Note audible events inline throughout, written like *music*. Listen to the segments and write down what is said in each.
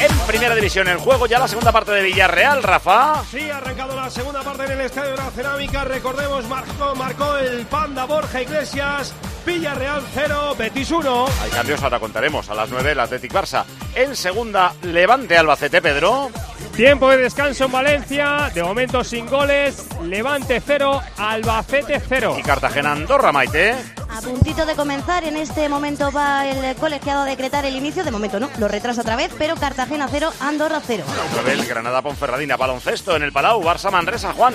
en Primera División. El juego ya la segunda parte de Villarreal, Rafa. Sí, ha arrancado la segunda parte en el Estadio de la Cerámica. Recordemos, marcó, marcó el Panda Borja Iglesias. Villarreal 0, Betis 1. Hay cambios, ahora contaremos. A las 9 el Athletic Barça. En segunda, Levante Albacete, Pedro. Tiempo de descanso en Valencia, de momento sin goles, Levante 0, Albacete 0. Y Cartagena Andorra, Maite. A puntito de comenzar, en este momento va el colegiado a decretar el inicio, de momento no, lo retrasa otra vez, pero Cartagena 0, Andorra 0. el Granada Ponferradina, baloncesto en el Palau, Barça Manresa, Juan.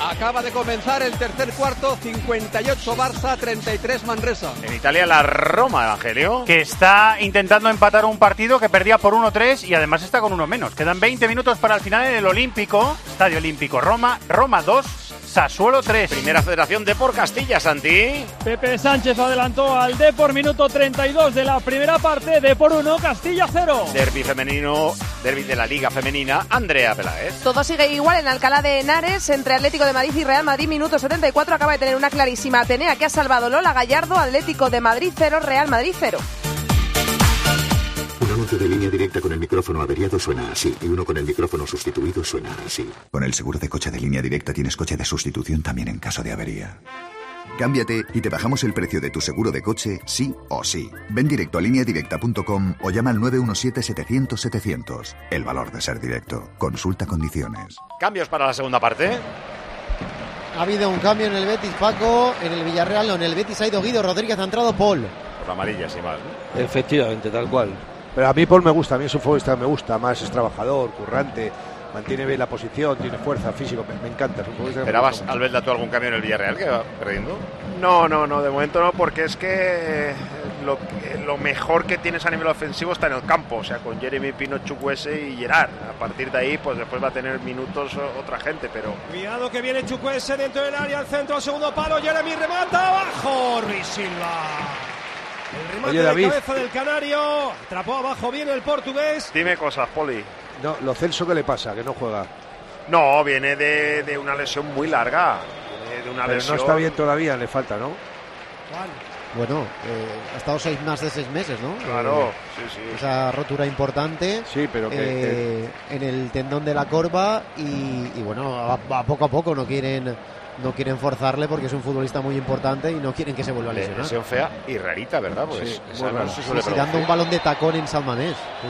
Acaba de comenzar el tercer cuarto, 58 Barça, 33 Manresa. En Italia la Roma, Evangelio. Que está intentando empatar un partido que perdía por 1-3 y además está con uno menos. Quedan 20 minutos para el final en el Olímpico, Estadio Olímpico Roma, Roma 2, Sassuolo 3. Primera Federación de por Castilla, Santi. Pepe Sánchez adelantó al D por minuto 32 de la primera parte, D por 1, Castilla 0. Derby femenino, derby de la Liga Femenina, Andrea Peláez. Todo sigue igual en Alcalá de Henares, entre Atlético de Madrid y Real Madrid, minuto 74. Acaba de tener una clarísima Atenea que ha salvado Lola Gallardo, Atlético de Madrid 0, Real Madrid 0. Un anuncio de línea directa con el micrófono averiado suena así y uno con el micrófono sustituido suena así. Con el seguro de coche de línea directa tienes coche de sustitución también en caso de avería. Cámbiate y te bajamos el precio de tu seguro de coche, sí o sí. Ven directo a lineadirecta.com o llama al 917-700-700. El valor de ser directo. Consulta condiciones. Cambios para la segunda parte. Ha habido un cambio en el Betis, Paco. En el Villarreal, no, en el Betis ha ido Guido Rodríguez, ha entrado Paul. Por la amarilla, sí más. ¿no? Efectivamente, tal cual. Pero a mí Paul me gusta, a mí es un futbolista que me gusta, más es trabajador, currante, mantiene bien la posición, tiene fuerza, físico, me, me encanta. Es un futbolista que me ¿Esperabas, mucho. Albert, tú algún cambio en el Villarreal que va perdiendo? No, no, no, de momento no, porque es que lo, que- lo mejor que tienes a nivel ofensivo está en el campo, o sea, con Jeremy Pino, Chukwueze y Gerard. A partir de ahí, pues después va a tener minutos otra gente, pero Cuidado que viene Chukwueze dentro del área, al centro, al segundo palo. Jeremy remata abajo. Ruiz Silva. El remate Oye, de David. cabeza del Canario. Atrapó abajo bien el portugués. dime cosas, Poli. No, lo Celso, ¿qué le pasa? Que no juega. No, viene de, de una lesión muy larga. Viene de una Pero lesión. no está bien todavía, le falta, ¿no? Bueno, eh, ha estado seis más de seis meses, ¿no? Claro, Eh, sí, sí. Esa rotura importante Sí, pero que, eh, en el tendón de la corva y, y bueno, a, a poco a poco no quieren no quieren forzarle porque es un futbolista muy importante y no quieren que se vuelva a lesionar. Lesión fea y rarita, ¿verdad? Pues Sí, esa muy no se Sí, suele sí, dando un balón de tacón en Salmanés. Sí.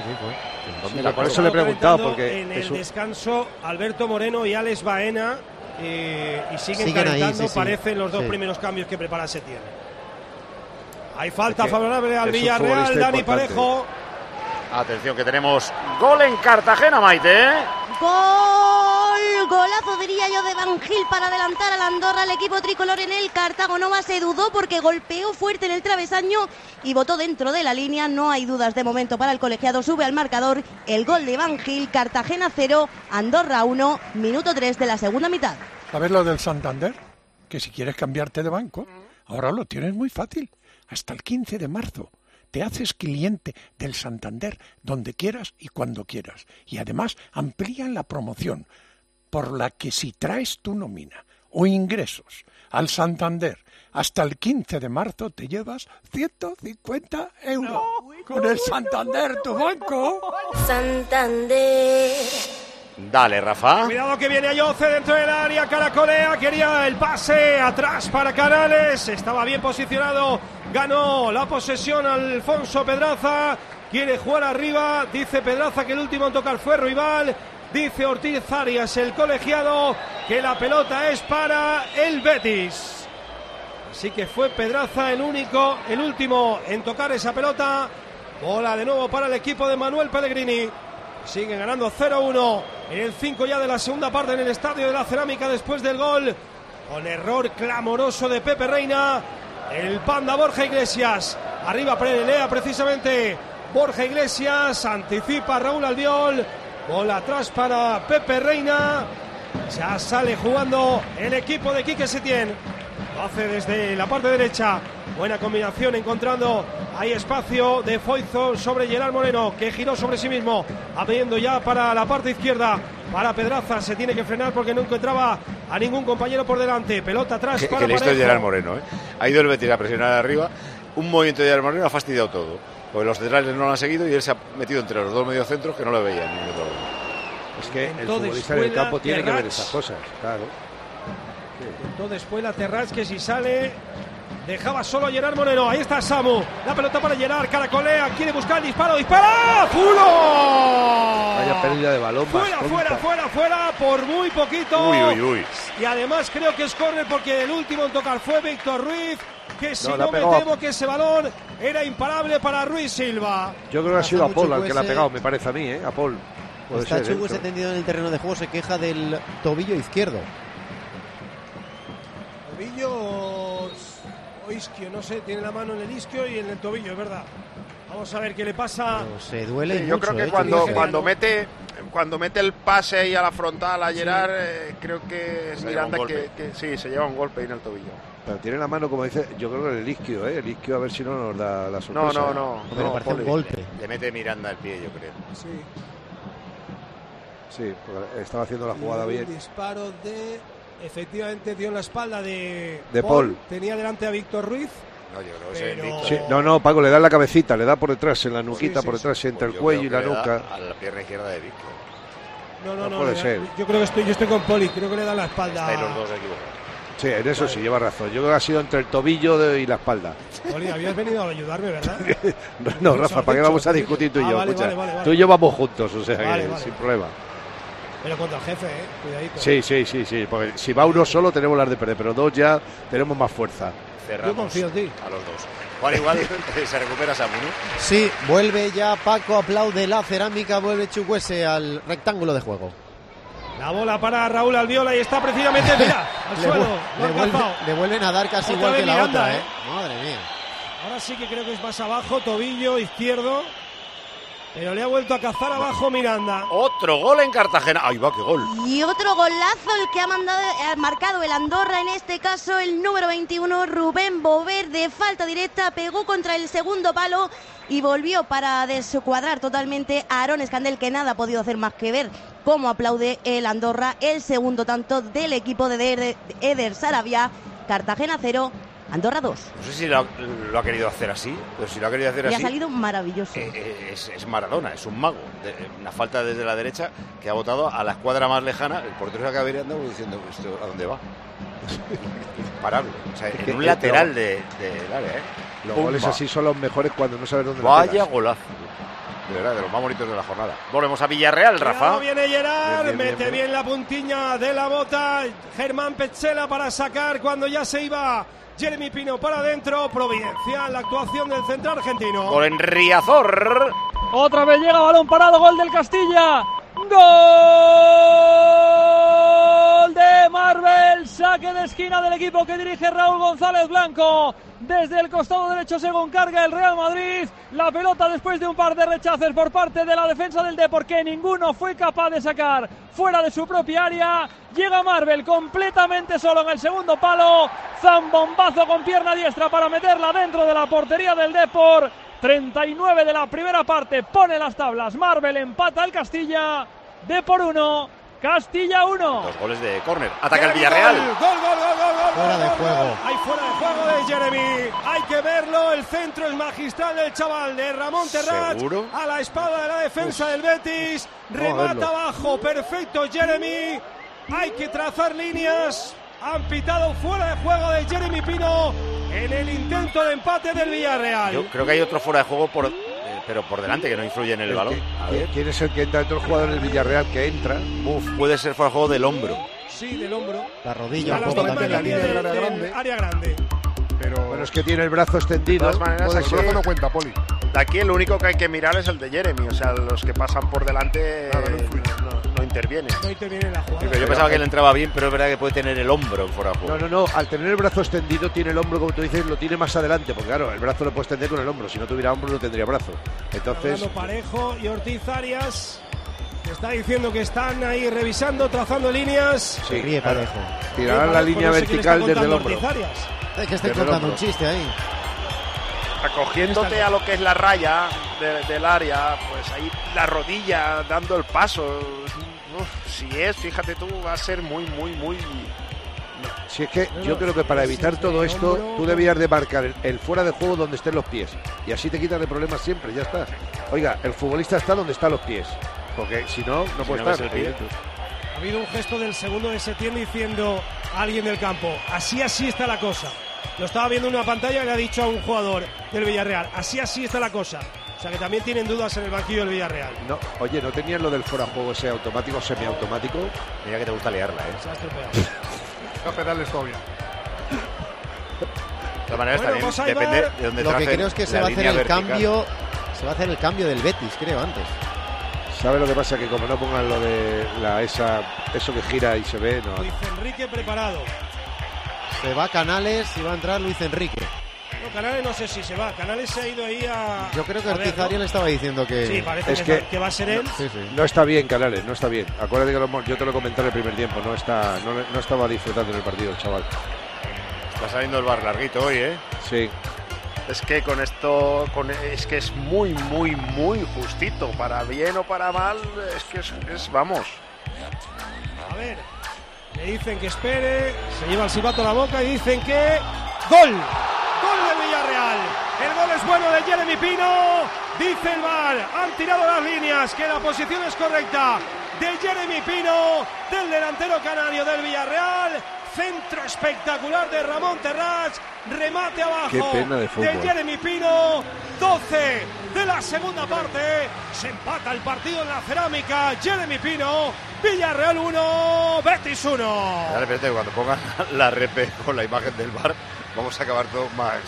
¿Dónde Sí, la por eso le he preguntado, porque En el un- descanso, Alberto Moreno y Alex Baena. eh, y siguen, Siguen ahí, calentando, sí. parecen los dos Sí. primeros cambios que prepara Setién. Hay falta Es que favorable al Villarreal, Dani importante. Parejo. Atención que tenemos gol en Cartagena, Maite. ¿eh? Gol, golazo diría yo de Van Gil para adelantar al Andorra, el equipo tricolor en el Cartago Nova se dudó porque golpeó fuerte en el travesaño y botó dentro de la línea, no hay dudas de momento para el colegiado, sube al marcador el gol de Van Gil, Cartagena 0, Andorra 1, minuto 3 de la segunda mitad. ¿Sabes lo del Santander? Que si quieres cambiarte de banco, ahora lo tienes muy fácil. Hasta el 15 de marzo. Te haces cliente del Santander donde quieras y cuando quieras. Y además amplían la promoción por la que si traes tu nómina o ingresos al Santander hasta el 15 de marzo te llevas 150 euros. Con el Santander, tu banco. Santander. Dale, Rafa. Cuidado que viene Ayoce dentro del área, caracolea, quería el pase atrás para Canales, estaba bien posicionado, ganó la posesión Alfonso Pedraza, quiere jugar arriba, dice Pedraza que el último en tocar fue Rival, dice Ortiz Arias, el colegiado, que la pelota es para el Betis. Así que fue Pedraza el único, el último en tocar esa pelota. Bola de nuevo para el equipo de Manuel Pellegrini. Siguen ganando 0-1 en el 5 ya de la segunda parte en el estadio de la cerámica después del gol. Con error clamoroso de Pepe Reina. El panda Borja Iglesias. Arriba pelea precisamente Borja Iglesias. Anticipa Raúl Albiol. Bola atrás para Pepe Reina. Ya sale jugando el equipo de Quique Setién. Lo hace desde la parte derecha. Buena combinación encontrando ahí espacio de Foizo sobre Gerard Moreno que giró sobre sí mismo. Abriendo ya para la parte izquierda. Para Pedraza se tiene que frenar porque no encontraba a ningún compañero por delante. Pelota atrás Que, para que listo Moreno, ¿eh? Ha ido el Betis a presionar arriba. Un movimiento de Gerard Moreno ha fastidiado todo. Porque los centrales no lo han seguido y él se ha metido entre los dos mediocentros que no le veían. Es que el futbolista en el campo tiene que ver esas cosas, claro. Entonces después la Terrats que si sale dejaba solo a Gerard Moreno. Ahí está Samu. La pelota para Gerard. Caracolea. Quiere buscar el disparo. ¡Dispara! ¡Fulo! Vaya pérdida de balón Fuera, fuera, fuera, fuera. Por muy poquito. Uy, uy, uy. Y además creo que es córner porque el último en tocar fue Víctor Ruiz. Que si No, me temo que ese balón era imparable para Ruiz Silva. Yo creo que ha sido a Paul al que le ha pegado, me parece a mí, ¿eh? A Paul. Puede Está ser, ¿eh? Tendido en el terreno de juego, se queja del tobillo izquierdo. Tobillo o isquio, no sé, tiene la mano en el isquio y en el tobillo, es verdad. Vamos a ver qué le pasa. Pero se duele Sí, yo mucho, creo que ¿eh? cuando, cuando mete cuando mete el pase ahí a la frontal a Gerard, eh, creo que es Miranda que, sí, se lleva un golpe ahí en el tobillo. Pero tiene la mano, como dice, yo creo que el isquio, ¿eh? El isquio, a ver si no nos da la sorpresa. no, no. Pero no, parece un Poli. golpe. Le mete Miranda el pie, yo creo. Sí. Sí, porque estaba haciendo la jugada bien. disparo de. Efectivamente dio en la espalda de. De Paul. Tenía delante a Víctor Ruiz. No, yo creo que Pero- es Víctor. Sí, no, no, Paco, le da en la cabecita, le da por detrás, en la nuquita, sí, por sí. detrás, entre Pues el cuello y la nuca. A la pierna izquierda de Víctor. No, no, No no. puede da- ser. Yo creo que estoy, yo estoy con Poli. Creo que le da en la espalda. Estáis los dos equivocados. Sí, en eso sí, lleva razón. Yo creo que ha sido entre el tobillo de- y la espalda. Poli, habías venido a ayudarme, ¿verdad? *laughs* No, no, Rafa, ¿para qué vamos a discutir tú y dicho. yo? Ah, vale, Escucha, vale, vale, vale. Tú y yo vamos juntos, o sea, Vale, que vale. sin problema. Pero contra el jefe, eh. Cuidadito. Sí, sí, sí, sí, porque si va uno solo tenemos las de perder, pero dos ya tenemos más fuerza. Cerramos Yo confío en ti. a los dos. Juan, igual se recupera Samu, ¿no? Sí, vuelve ya Paco, aplaude la cerámica, vuelve Chukwueze al rectángulo de juego. La bola para Raúl Alviola y está precisamente, mira, *laughs* al Le, suelo. le vuelve, alcanzado. le vuelven a dar casi Otra igual que la Miranda, otra, ¿eh? ¿eh? Madre mía. Ahora sí que creo que es más abajo, tobillo izquierdo. Pero le ha vuelto a cazar abajo Miranda. Otro gol en Cartagena. Ahí va, qué gol. Y otro golazo el que ha mandado, ha marcado el Andorra, en este caso el número 21, Rubén Bover, de falta directa, pegó contra el segundo palo y volvió para descuadrar totalmente a Aaron Escandel, que nada ha podido hacer más que ver cómo aplaude el Andorra el segundo tanto del equipo de Eder, Eder Sarabia, Cartagena 0, Andorra 2. No sé si lo, ha- lo ha querido hacer así, pero si lo ha querido hacer Y ha así. salido maravilloso. eh, eh, es, es Maradona, es un mago. De- una falta desde la derecha que ha votado a la escuadra más lejana. El portero se acaba andando diciendo ¿esto a dónde va? *laughs* Imparable. O sea, Es que- en un lateral de- área, ¿eh? Los Pumba. goles así son los mejores cuando no sabes dónde la Vaya golazo. De verdad, de los más bonitos de la jornada. Volvemos a Villarreal, Rafa. Cuidado, viene Gerard, Bien, bien, mete bien, bien. la puntiña de la bota. Germán Petzela para sacar cuando ya se iba Jeremy Pino para adentro. Providencial la actuación del central argentino. Gol en Riazor. Otra vez llega balón parado, gol del Castilla. Gol de Marvel, saque de esquina del equipo que dirige Raúl González Blanco. Desde el costado derecho según carga el Real Madrid. La pelota después de un par de rechaces por parte de la defensa del Depor que ninguno fue capaz de sacar fuera de su propia área. Llega Marvel completamente solo en el segundo palo. Zambombazo con pierna diestra para meterla dentro de la portería del Depor. 39 de la primera parte pone las tablas. Marvel empata al Castilla. De por 1. Castilla 1. Dos goles de córner. Ataca el Villarreal. Gol, gol, gol, gol, gol, Fuera gol, de gol, juego. gol. Hay fuera de juego de Jeremy. Hay que verlo. El centro es magistral del chaval de Ramón Terrat. ¿Seguro? A la espalda de la defensa del Betis. Remata abajo. Perfecto Jeremy. Hay que trazar líneas. Han pitado fuera de juego de Jeremy Pino en el intento de empate del Villarreal. Yo creo que hay otro fuera de juego, por, pero por delante, que no influye en el El balón. que-. ¿Quién es el que entra dentro del jugador del Villarreal que entra? Uf, puede ser de juego del hombro. Sí, del hombro. La rodilla un la poco misma también. línea la del- línea. del grande. área grande. Pero Bueno, es que tiene el brazo extendido. De todas maneras, ser. eso no cuenta, Poli. De aquí el único que hay que mirar es el de Jeremy, o sea, los que pasan por delante Nada, no influye. no, no intervienen. No interviene en la jugada. Pero yo pensaba que él entraba bien, pero es verdad que puede tener el hombro en fuera de juego. No, no, no. Al tener el brazo extendido, tiene el hombro, como tú dices, lo tiene más adelante. Porque claro, el brazo lo puedes extender con el hombro. Si no tuviera hombro, no tendría brazo. Entonces, Parejo y Ortiz Arias. Está diciendo que están ahí revisando, trazando líneas. sí, Ríe. Parejo. tirarán la línea no sé quién está vertical desde el hombro. Ortiz Arias. Es que estoy Desde el contando un chiste ahí. Acogiéndote a lo que es la raya de- del área, pues ahí la rodilla dando el paso. Uf, si es, fíjate tú, va a ser muy, muy, muy Si es que yo creo que para evitar todo esto, tú debías de marcar el, el fuera de juego donde estén los pies. Y así te quitas de problemas siempre, ya está. Oiga, el futbolista está donde están los pies. Porque si no, no puede no estar. pie. Ha habido un gesto del segundo de Setién diciendo a alguien del campo, así así está la cosa. Lo estaba viendo en una pantalla y le ha dicho a un jugador del Villarreal, así así está la cosa. O sea que también tienen dudas en el banquillo del Villarreal. No, oye, ¿no tenían lo del fuera juego ese automático, semiautomático? Mira que te gusta liarla, ¿eh? Se ha estropeado. *laughs* No pedales todavía. De todas maneras, Bueno, también pues depende de dónde Lo que creo es que se va a hacer el vertical. cambio. Se va a hacer el cambio del Betis, creo, antes. ¿Sabe lo que pasa? Que como no pongan lo de la esa eso que gira y se ve, no. Luis Enrique preparado. Se va Canales y va a entrar Luis Enrique. No, Canales no sé si se va. Canales se ha ido ahí a. Yo creo que a ver, Ortiz Arias ¿no? le estaba diciendo que. Sí, parece Es que, que- que va a ser él. Sí, sí. No está bien, Canales, no está bien. Acuérdate que lo hemos- yo te lo comenté en el primer tiempo, no está, no, no estaba disfrutando en el partido el chaval. Está saliendo el bar larguito hoy, ¿eh? Sí. Es que con esto, con, es que es muy, muy, muy justito. Para bien o para mal, es que es, es- vamos. A ver, le dicen que espere, se lleva el silbato a la boca y dicen que. ¡Gol! El gol es bueno de Jeremy Pino. Dice el VAR, han tirado las líneas, que la posición es correcta de Jeremy Pino, del delantero canario del Villarreal. Centro espectacular de Ramón Terrats. Remate abajo Qué pena de fútbol. Jeremy Pino. 12 de la segunda parte. Se empata el partido en la cerámica. Jeremy Pino. Villarreal 1. Betis 1. Ahora, espérate, cuando pongan *laughs* la repe con la imagen del bar, vamos a acabar todo más.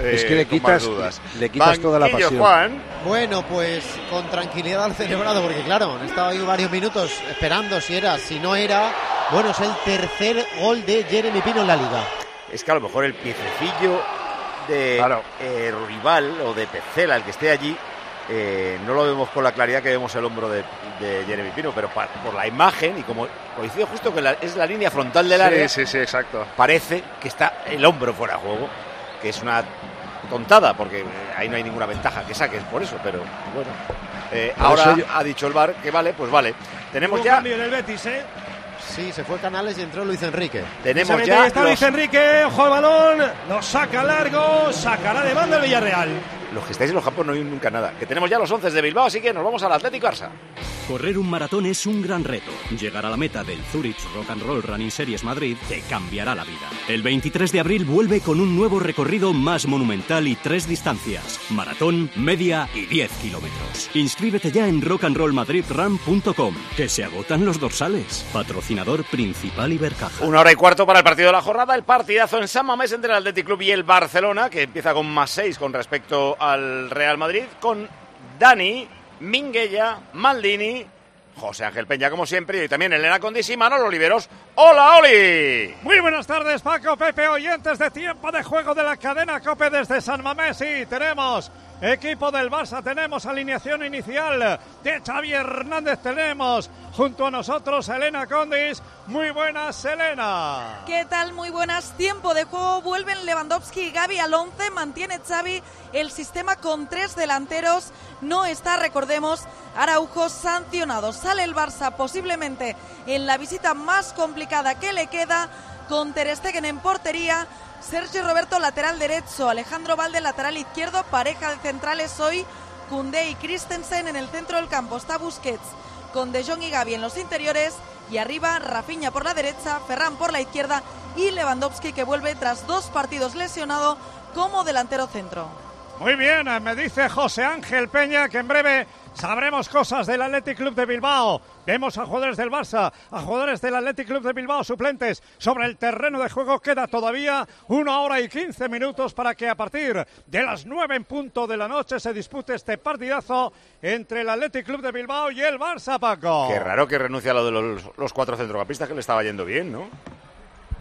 Eh, Es que le quitas- dudas. le quitas toda la pasión. Juan. Bueno, pues con tranquilidad al celebrado, porque claro, han estado ahí varios minutos esperando si era, si no era. Bueno, es el tercer gol de Jeremy Pino en la liga. Es que a lo mejor el piececillo de eh, rival o de Pecela, el que esté allí, eh, no lo vemos con la claridad que vemos el hombro de, de Jeremy Pino, pero pa- por la imagen y como coincide justo que la- es la línea frontal del Sí, área, sí, sí, exacto. parece que está el hombro fuera de juego, que es una tontada, porque ahí no hay ninguna ventaja que saques por eso, pero bueno. Eh, ahora eso ha dicho el bar que vale, pues vale. Tenemos Un ya, cambio en el Betis, ¿eh? Sí, se fue Canales y entró Luis Enrique. tenemos ya ahí está los, Luis Enrique. Ojo al balón. Lo saca largo. Sacará de banda el Villarreal. Los que estáis en los campos no hay nunca nada. Que tenemos ya los 11 de Bilbao, así que nos vamos al Atlético Barça. Correr un maratón es un gran reto. Llegar a la meta del Zurich Rock and Roll Running Series Madrid te cambiará la vida. El 23 de abril vuelve con un nuevo recorrido más monumental y tres distancias: maratón, media y 10 kilómetros. Inscríbete ya en rockandrollmadridrun.com, que se agotan los dorsales. Patrocinador principal Ibercaja. Una hora y cuarto para el partido de la jornada, el partidazo en San Mamés entre el Athletic Club y el Barcelona, que empieza con más seis con respecto al Real Madrid, con Dani, Minguella, Maldini, José Ángel Peña, como siempre, y también Elena Condis y Manolo Oliveros. ¡Hola, Oli! Muy buenas tardes, Paco, Pepe, oyentes de tiempo de juego de la cadena Cope desde San Mamés. Sí, tenemos equipo del Barça, tenemos alineación inicial de Xavi Hernández, tenemos junto a nosotros Elena Condis. Muy buenas, Elena. ¿Qué tal? Muy buenas. Tiempo de juego. Vuelven Lewandowski y Gaby al 11. Mantiene Xavi el sistema con tres delanteros. No está, recordemos, Araujo sancionado. Sale el Barça posiblemente en la visita más complicada que le queda con Ter en portería. Sergio Roberto lateral derecho, Alejandro Valde lateral izquierdo, pareja de centrales hoy, Koundé y Christensen en el centro del campo. Está Busquets con De Jong y Gaby en los interiores y arriba Rafinha por la derecha, Ferran por la izquierda y Lewandowski que vuelve tras dos partidos lesionado como delantero centro. Muy bien, me dice José Ángel Peña que en breve sabremos cosas del Athletic Club de Bilbao. Vemos a jugadores del Barça, a jugadores del Athletic Club de Bilbao suplentes sobre el terreno de juego. Queda todavía una hora y quince minutos para que a partir de las nueve en punto de la noche se dispute este partidazo entre el Athletic Club de Bilbao y el Barça, Paco. Qué raro que renuncie a lo de los, los cuatro centrocampistas que le estaba yendo bien, ¿no?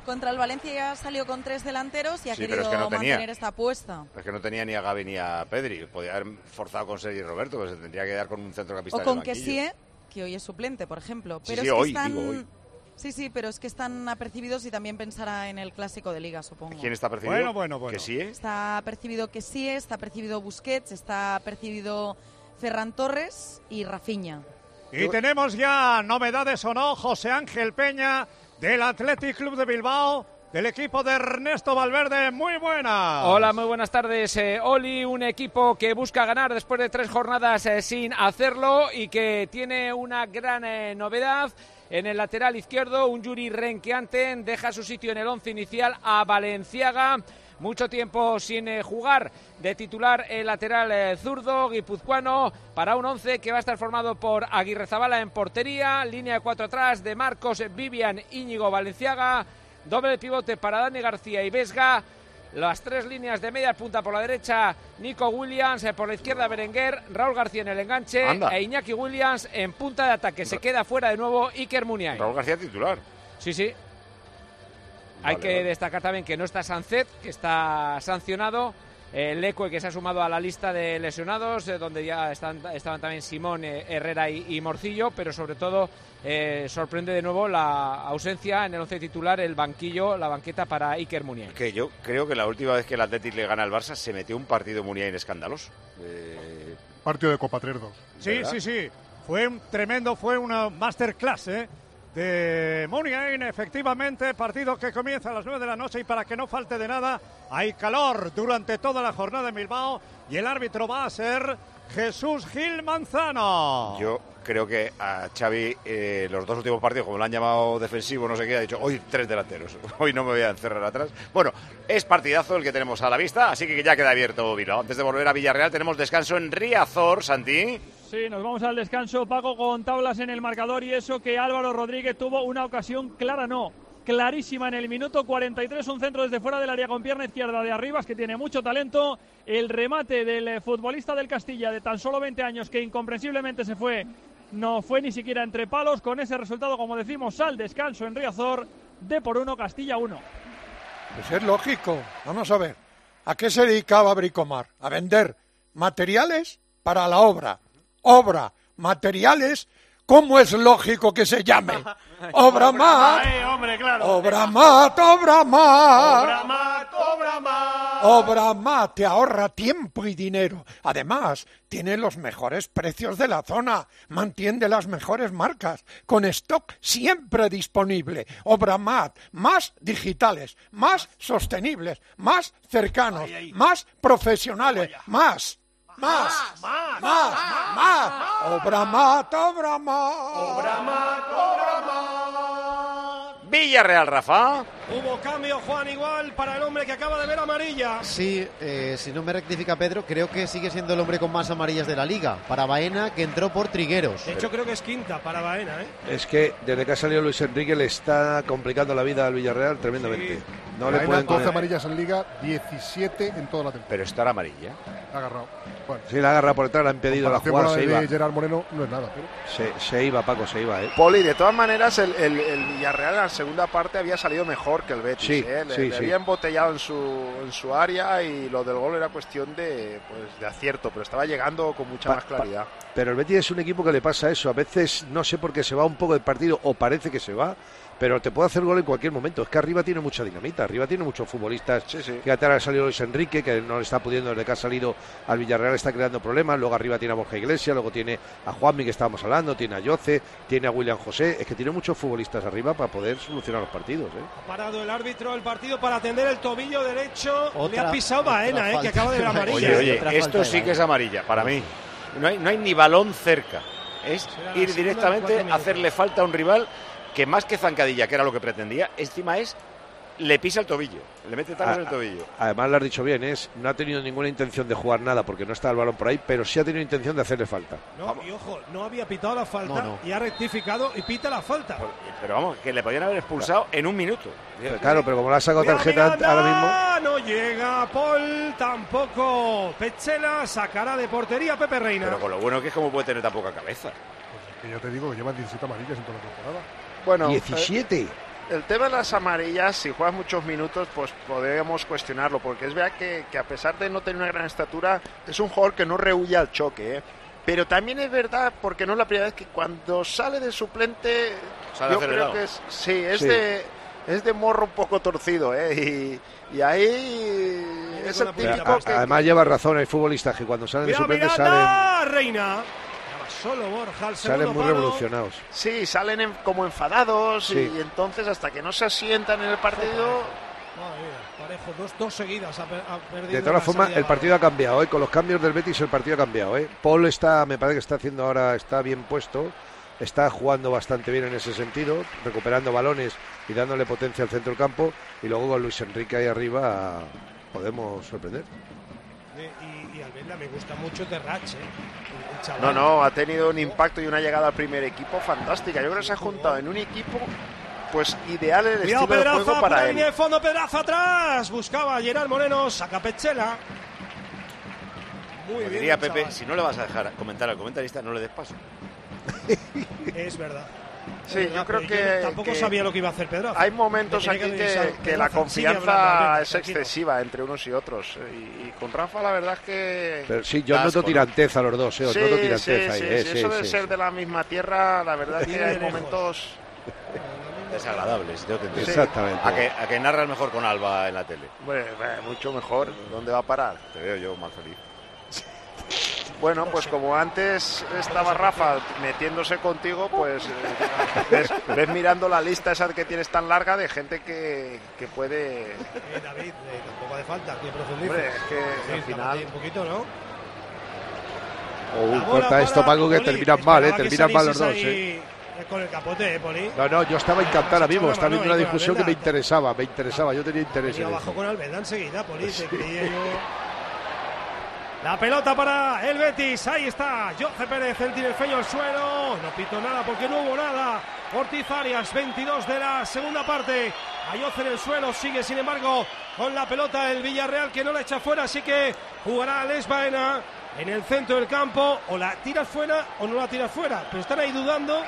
Contra el Valencia ya salió con tres delanteros y ha Sí, querido es que no tenía. mantener esta apuesta. Es que no tenía ni a Gaby ni a Pedri. Podía haber forzado con Sergi Roberto, pero se tendría que dar con un centrocampista O con el banquillo. Que hoy es suplente, por ejemplo. Sí, Pero sí, es que hoy, están... digo hoy. Sí, sí, pero es que están apercibidos y también pensará en el clásico de liga, supongo. ¿Quién está percibido? Bueno, bueno, bueno. ¿Que sí, eh? Está percibido Kessie, está percibido Busquets, está percibido Ferran Torres y Rafinha. Y tenemos ya novedades o no, José Ángel Peña, del Athletic Club de Bilbao, del equipo de Ernesto Valverde. Muy buenas. Hola, muy buenas tardes. Eh, Oli, un equipo que busca ganar después de tres jornadas eh, sin hacerlo y que tiene una gran eh, novedad. En el lateral izquierdo, un Yuri renqueante deja su sitio en el once inicial a Valenciaga mucho tiempo sin eh, jugar de titular el lateral eh, zurdo guipuzcoano para un once que va a estar formado por Aguirre Zabala en portería, línea de cuatro atrás de Marcos Vivian Íñigo Valenciaga, doble pivote para Dani García y Vesga. Las tres líneas de media punta por la derecha, Nico Williams, eh, por la izquierda Berenguer, Raúl García en el enganche Anda. e Iñaki Williams en punta de ataque. Se queda fuera de nuevo Iker Muniain. Raúl García titular. Sí, sí. Hay que vale. destacar también que no está Sancet, que está sancionado. El Lecue, que se ha sumado a la lista de lesionados, eh, donde ya están, estaban también Simón, eh, Herrera y, y Morcillo, pero sobre todo eh, sorprende de nuevo la ausencia en el once titular, el banquillo, la banqueta para Iker Muniain. Que yo creo que la última vez que el Atlético le gana al Barça se metió un partido Muniain escandaloso. Eh, Partido de Copa 3-2. Sí, ¿verdad? sí, sí. Fue un tremendo, fue una masterclass ¿eh? de Muniain, efectivamente. Partido que comienza a las 9 de la noche y para que no falte de nada, hay calor durante toda la jornada en Bilbao y el árbitro va a ser Jesús Gil Manzano. Yo creo que a Xavi eh, los dos últimos partidos, como lo han llamado defensivo, no sé qué, ha dicho, hoy tres delanteros, *laughs* hoy no me voy a encerrar atrás. Bueno, es partidazo el que tenemos a la vista, así que ya queda abierto Bilbao. Antes de volver a Villarreal tenemos descanso en Riazor, Santi. Sí, nos vamos al descanso, Paco, con tablas en el marcador y eso que Álvaro Rodríguez tuvo una ocasión clara, no, clarísima en el minuto 43, un centro desde fuera del área con pierna izquierda de Arribas, que tiene mucho talento, el remate del eh, futbolista del Castilla de tan solo 20 años que incomprensiblemente se fue, no fue ni siquiera entre palos, con ese resultado, como decimos, al descanso en Riazor, de por uno, Castilla 1. Pues es lógico. Vamos a ver. ¿A qué se dedicaba Bricomar? A vender materiales para la obra. Obra, materiales. ¿Cómo es lógico que se llame? *laughs* Obra más. Ay, hombre, claro. Obra más, obra más. Obra mat, obra mat. Obra más te ahorra tiempo y dinero. Además, tiene los mejores precios de la zona, mantiene las mejores marcas, con stock siempre disponible. Obra Mat, más digitales, más sostenibles, más cercanos, más profesionales, más. Más, más, más, más, Obra Mat, obra más. Obra obra. Villarreal, Rafa. Hubo cambio, Juan, igual para el hombre que acaba de ver amarilla. Sí, eh, si no me rectifica Pedro, creo que sigue siendo el hombre con más amarillas de la liga. Para Baena, que entró por Trigueros. De hecho, creo que es quinta para Baena, ¿eh? Es que desde que ha salido Luis Enrique le está complicando la vida al Villarreal tremendamente. No le pueden 12 poner- amarillas en Liga, 17 en toda la temporada. Pero estar amarilla. Ha agarrado. Bueno, Sí, la agarra por detrás, le ha impedido la jugada, con se la iba. de Gerard Moreno no es nada, pero... Se, se iba, Paco, se iba, ¿eh? Poli, de todas maneras, el, el- el Villarreal la segunda parte había salido mejor que el Betis. Sí, ¿eh? Le, sí, le sí. había embotellado en su, en su área y lo del gol era cuestión de, pues, de acierto, pero estaba llegando con mucha Pa- más claridad. Pero el Betis es un equipo que le pasa eso. A veces no sé por qué se va un poco del partido o parece que se va, pero te puede hacer gol en cualquier momento. Es que arriba tiene mucha dinamita, arriba tiene muchos futbolistas. Que atrás ha salido Luis Enrique, que no le está pudiendo desde que ha salido al Villarreal, está creando problemas. Luego arriba tiene a Borja Iglesias, luego tiene a Juanmi, que estábamos hablando, tiene a Yoce, tiene a William José. Es que tiene muchos futbolistas arriba para poder solucionar los partidos. ¿eh? Ha parado el árbitro del partido para atender el tobillo derecho. Le Otra- ha pisado Baena, ¿eh? que acaba de ver amarilla. Oye, oye, Otra esto sí que Baena. es amarilla, para mí. No hay, no hay ni balón cerca. Es ir directamente a hacerle falta a un rival que más que zancadilla, que era lo que pretendía, encima es le pisa el tobillo, le mete tal en el Ah, tobillo. Además, lo has dicho bien, es no ha tenido ninguna intención de jugar nada porque no está el balón por ahí, pero sí ha tenido intención de hacerle falta. No, y ojo, no había pitado la falta No, no. y ha rectificado y pita la falta. Pero vamos, que le podían haber expulsado en un minuto. Pero claro, pero como le ha sacado tarjeta ahora mismo. No llega Paul, tampoco Pechela, sacará de portería Pepe Reina. Pero con lo bueno que es como puede tener tan poca cabeza. Que yo te digo que llevan 17 amarillas en toda la temporada. Bueno, 17. eh, El tema de las amarillas, si juegas muchos minutos, pues podríamos cuestionarlo, porque es verdad que, que a pesar de no tener una gran estatura, es un jugador que no rehuye al choque. ¿eh? Pero también es verdad, porque no es la primera vez que cuando sale de suplente, Sale yo creo acelerado. que es, sí, es Sí. de es de morro un poco torcido, ¿eh? Y, y ahí es el típico a- que, además lleva razón, hay futbolistas que cuando salen de suplente salen. Reina. Solo Borja. Al Salen muy revolucionados. Sí, salen en- como enfadados Sí. y entonces hasta que no se asientan en el partido... Madre mía, Parejo, dos, dos seguidas ha, per- ha perdido. De todas formas, el partido ha cambiado. ¿eh? Con los cambios del Betis, el partido ha cambiado. ¿eh? Paul está, me parece que está haciendo ahora, está bien puesto. Está jugando bastante bien en ese sentido, recuperando balones y dándole potencia al centro del campo. Y luego con Luis Enrique ahí arriba podemos sorprender. Me gusta mucho Terrach, ¿eh? No, no, ha tenido un impacto y una llegada al primer equipo fantástica. Yo creo que se ha juntado en un equipo pues ideal el Cuidado estilo de Pedraza, juego por la para línea él. de fondo, Pedraza atrás. Buscaba a Gerard Moreno, saca Pechela. Muy Como bien, diría Pepe, chaval. si no le vas a dejar comentar al comentarista, no le des paso. Es verdad. Sí, yo creo pero que- tampoco que sabía lo que iba a hacer Pedraza. Hay momentos aquí que, la confianza es tranquilo. excesiva entre unos y otros. eh, Y, y con Rafa la verdad es que... Pero sí, yo noto tiranteza a los dos, ¿eh? Os Sí, noto sí, tiranteza ahí. sí, ¿eh? sí, Sí, eso de sí, ser sí. de la misma tierra, la verdad es que hay momentos... Desagradables, yo te entiendo. Exactamente. A que, a que narras mejor con Alba en la tele. Bueno, eh, mucho mejor. ¿Dónde va a parar? Te veo yo más feliz. Bueno, pues como antes estaba Rafa metiéndose contigo, pues eh, ves, ves mirando la lista esa que tienes tan larga de gente que, que puede... Eh, David, eh, tampoco hace falta que profundices. Hombre, es que Sí, al final- Un poquito, ¿no? Oh, bola corta esto, Paco, que Poli. terminan mal, ¿eh? Que Terminan mal los dos, ¿eh? ahí, eh, Con el capote, ¿eh, Poli? No, no, yo estaba mismo. Echaba Estaba viendo una discusión que me interesaba, me interesaba. Yo tenía interés en abajo con Albelda enseguida, Poli, te creía yo. La pelota para el Betis, ahí está, Jose Pérez, el tinerfeño al suelo, no pito nada porque no hubo nada. Ortiz Arias, 22 de la segunda parte, Ayoce en el suelo, sigue sin embargo con la pelota el Villarreal que no la echa fuera, así que jugará Les Baena en el centro del campo, o la tiras fuera o no la tiras fuera, pero están ahí dudando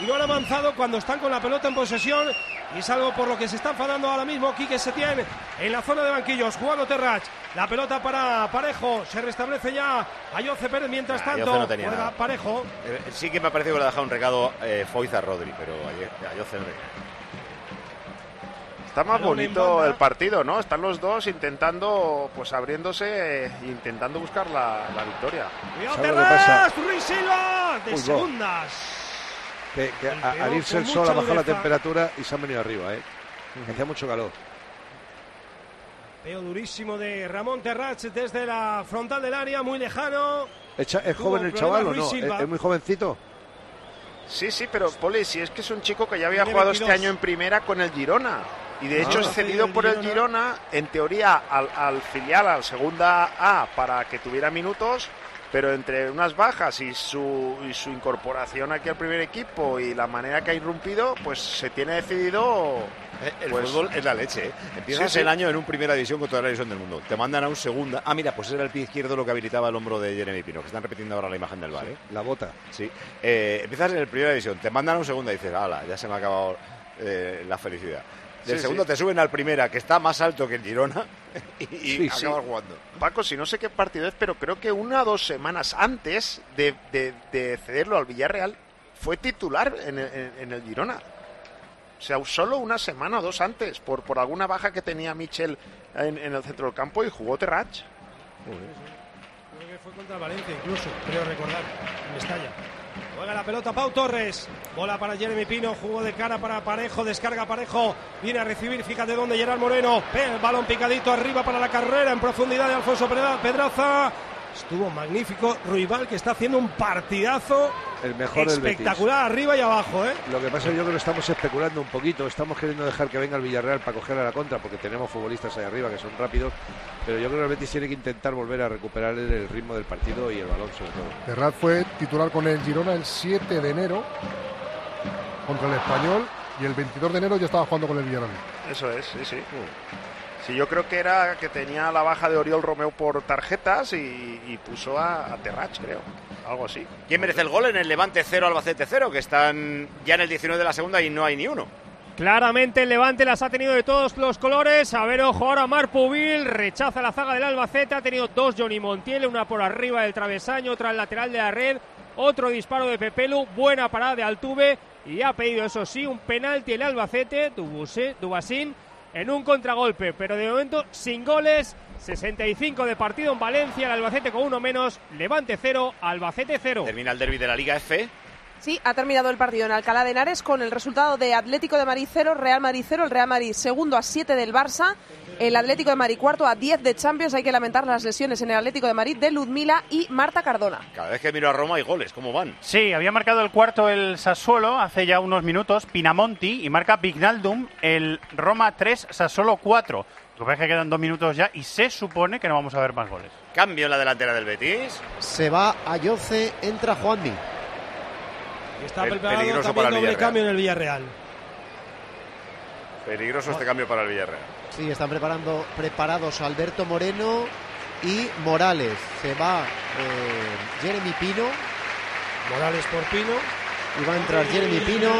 y no han avanzado cuando están con la pelota en posesión y es algo por lo que se está enfadando ahora mismo Quique Setién en la zona de banquillos jugando Terrach la pelota para Parejo se restablece ya Ayoce Pérez mientras Nah, tanto Ayoce no tenía juega nada. Parejo Eh, Sí que me ha parecido que le ha dejado un recado eh, Foiz a Rodri, pero ayer, ayer Está más bonito el partido, ¿no? Están los dos intentando, pues abriéndose, eh, intentando buscar la, la victoria. Cuidado. Terrach Ruiz Silva de Uy, segundas Que, que a- al irse el sol ha bajado la temperatura y se han venido arriba, ¿eh? Hacía mucho calor. Veo durísimo de Ramón Terrach desde la frontal del área muy lejano ¿Es, es joven el chaval o no? ¿Es, es muy jovencito? Sí, sí, pero Poli, si es que es un chico que ya había Tiene jugado este 22. año en primera con el Girona. Y de Ah. hecho es cedido por el Girona. Girona, en teoría, al, al filial, al segunda A, para que tuviera minutos. Pero entre unas bajas y su, y su incorporación aquí al primer equipo y la manera que ha irrumpido, pues se tiene decidido. Eh, El pues, fútbol es la leche, ¿eh? Empiezas Sí, sí. el año en un primera división con toda la división del mundo. Te mandan a un segunda. Ah, mira, pues era el pie izquierdo lo que habilitaba el hombro de Jeremy Pino, que están repitiendo ahora la imagen del bar, ¿eh? La bota. Sí. Eh, empiezas en el primera división, te mandan a un segunda y dices, hala, ya se me ha acabado eh, la felicidad. Del Sí, segundo sí. te suben al primera, que está más alto que el Girona, *laughs* y, y Sí, sí. acabas jugando. Paco, si no sé qué partido es, pero creo que una o dos semanas antes de, de- de cederlo al Villarreal, fue titular en el, en- en el Girona. O sea, solo una semana o dos antes, por, por alguna baja que tenía Michel en, en el centro del campo y jugó Terrach. Creo que fue contra Valencia incluso, creo recordar, en Mestalla. Juega la pelota Pau Torres. Bola para Jeremy Pino. Jugó de cara para Parejo. Descarga Parejo. Viene a recibir. Fíjate dónde Gerard Moreno. El balón picadito arriba para la carrera. En profundidad de Alfonso Pedra- Pedraza. Estuvo magnífico. Ruibal que está haciendo un partidazo. El mejor del Betis. espectacular arriba y abajo, ¿eh? Lo que pasa es que yo creo que estamos especulando un poquito. Estamos queriendo dejar que venga el Villarreal para coger a la contra, porque tenemos futbolistas ahí arriba que son rápidos. Pero yo creo que el Betis tiene que intentar volver a recuperar el, el ritmo del partido y el balón, sobre todo. Terrat fue titular con el Girona el 7 de enero contra el Español y el 22 de enero ya estaba jugando con el Villarreal. Eso es, sí, sí. Sí, yo creo que era que tenía la baja de Oriol Romeo por tarjetas y, y puso a, a Terrach, creo. Algo así. ¿Quién merece el gol en el Levante 0 Albacete 0? Que están ya en el 19 de la segunda y no hay ni uno. Claramente el Levante las ha tenido de todos los colores. A ver, ojo ahora Mar Pubil, rechaza la zaga del Albacete. Ha tenido dos Johnny Montiel, una por arriba del travesaño, otra al lateral de la red. Otro disparo de Pepelu, buena parada de Altuve. Y ha pedido, eso sí, un penalti el Albacete, Dubuse- Dubasín. En un contragolpe, pero de momento sin goles. 65 de partido en Valencia, el Albacete con uno menos, Levante 0, Albacete 0. Termina el derby de la Liga F. Sí, ha terminado el partido en Alcalá de Henares con el resultado de Atlético de Madrid 0, Real Madrid 0, el Real Madrid segundo a 7 del Barça, el Atlético de Madrid cuarto a 10 de Champions. Hay que lamentar las lesiones en el Atlético de Madrid de Ludmila y Marta Cardona. Cada vez que miro a Roma hay goles, ¿cómo van? Sí, había marcado el cuarto el Sassuolo hace ya unos minutos, Pinamonti, y marca Vignaldum el Roma 3, Sassuolo 4. Lo que pasa es que quedan dos minutos ya y se supone que no vamos a ver más goles. Cambio en la delantera del Betis. Se va a Yoce, entra Juanmi. Está preparado peligroso para el doble Villarreal. cambio en el Villarreal. Peligroso este cambio para el Villarreal. Sí, están preparando, preparados Alberto Moreno y Morales. Se va eh, Jeremy Pino. Morales por Pino. Y va a entrar Jeremy Pino.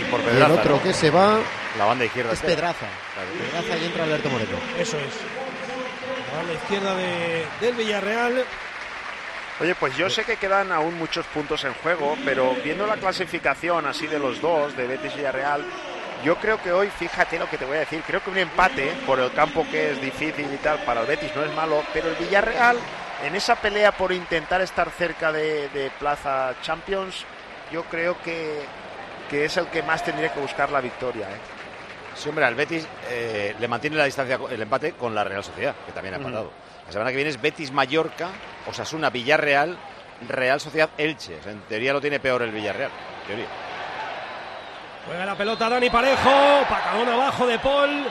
Y por Y el Pedraza, otro ¿no? que se va La banda izquierda. es Pedraza. Pedraza y entra Alberto Moreno. Eso es. A la izquierda de, del Villarreal. Oye, pues yo sé que quedan aún muchos puntos en juego, pero viendo la clasificación así de los dos, de Betis y Villarreal, yo creo que hoy, fíjate lo que te voy a decir, creo que un empate por el campo que es difícil y tal para el Betis no es malo, pero el Villarreal en esa pelea por intentar estar cerca de, de Plaza Champions, yo creo que, que es el que más tendría que buscar la victoria. ¿eh? Sí, hombre, al Betis eh, le mantiene la distancia el empate con la Real Sociedad, que también ha empatado. La semana que viene es Betis Mallorca, Osasuna Villarreal, Real Sociedad Elche. O sea, en teoría lo tiene peor el Villarreal. en teoría. Juega la pelota Dani Parejo. Patadón abajo de Paul.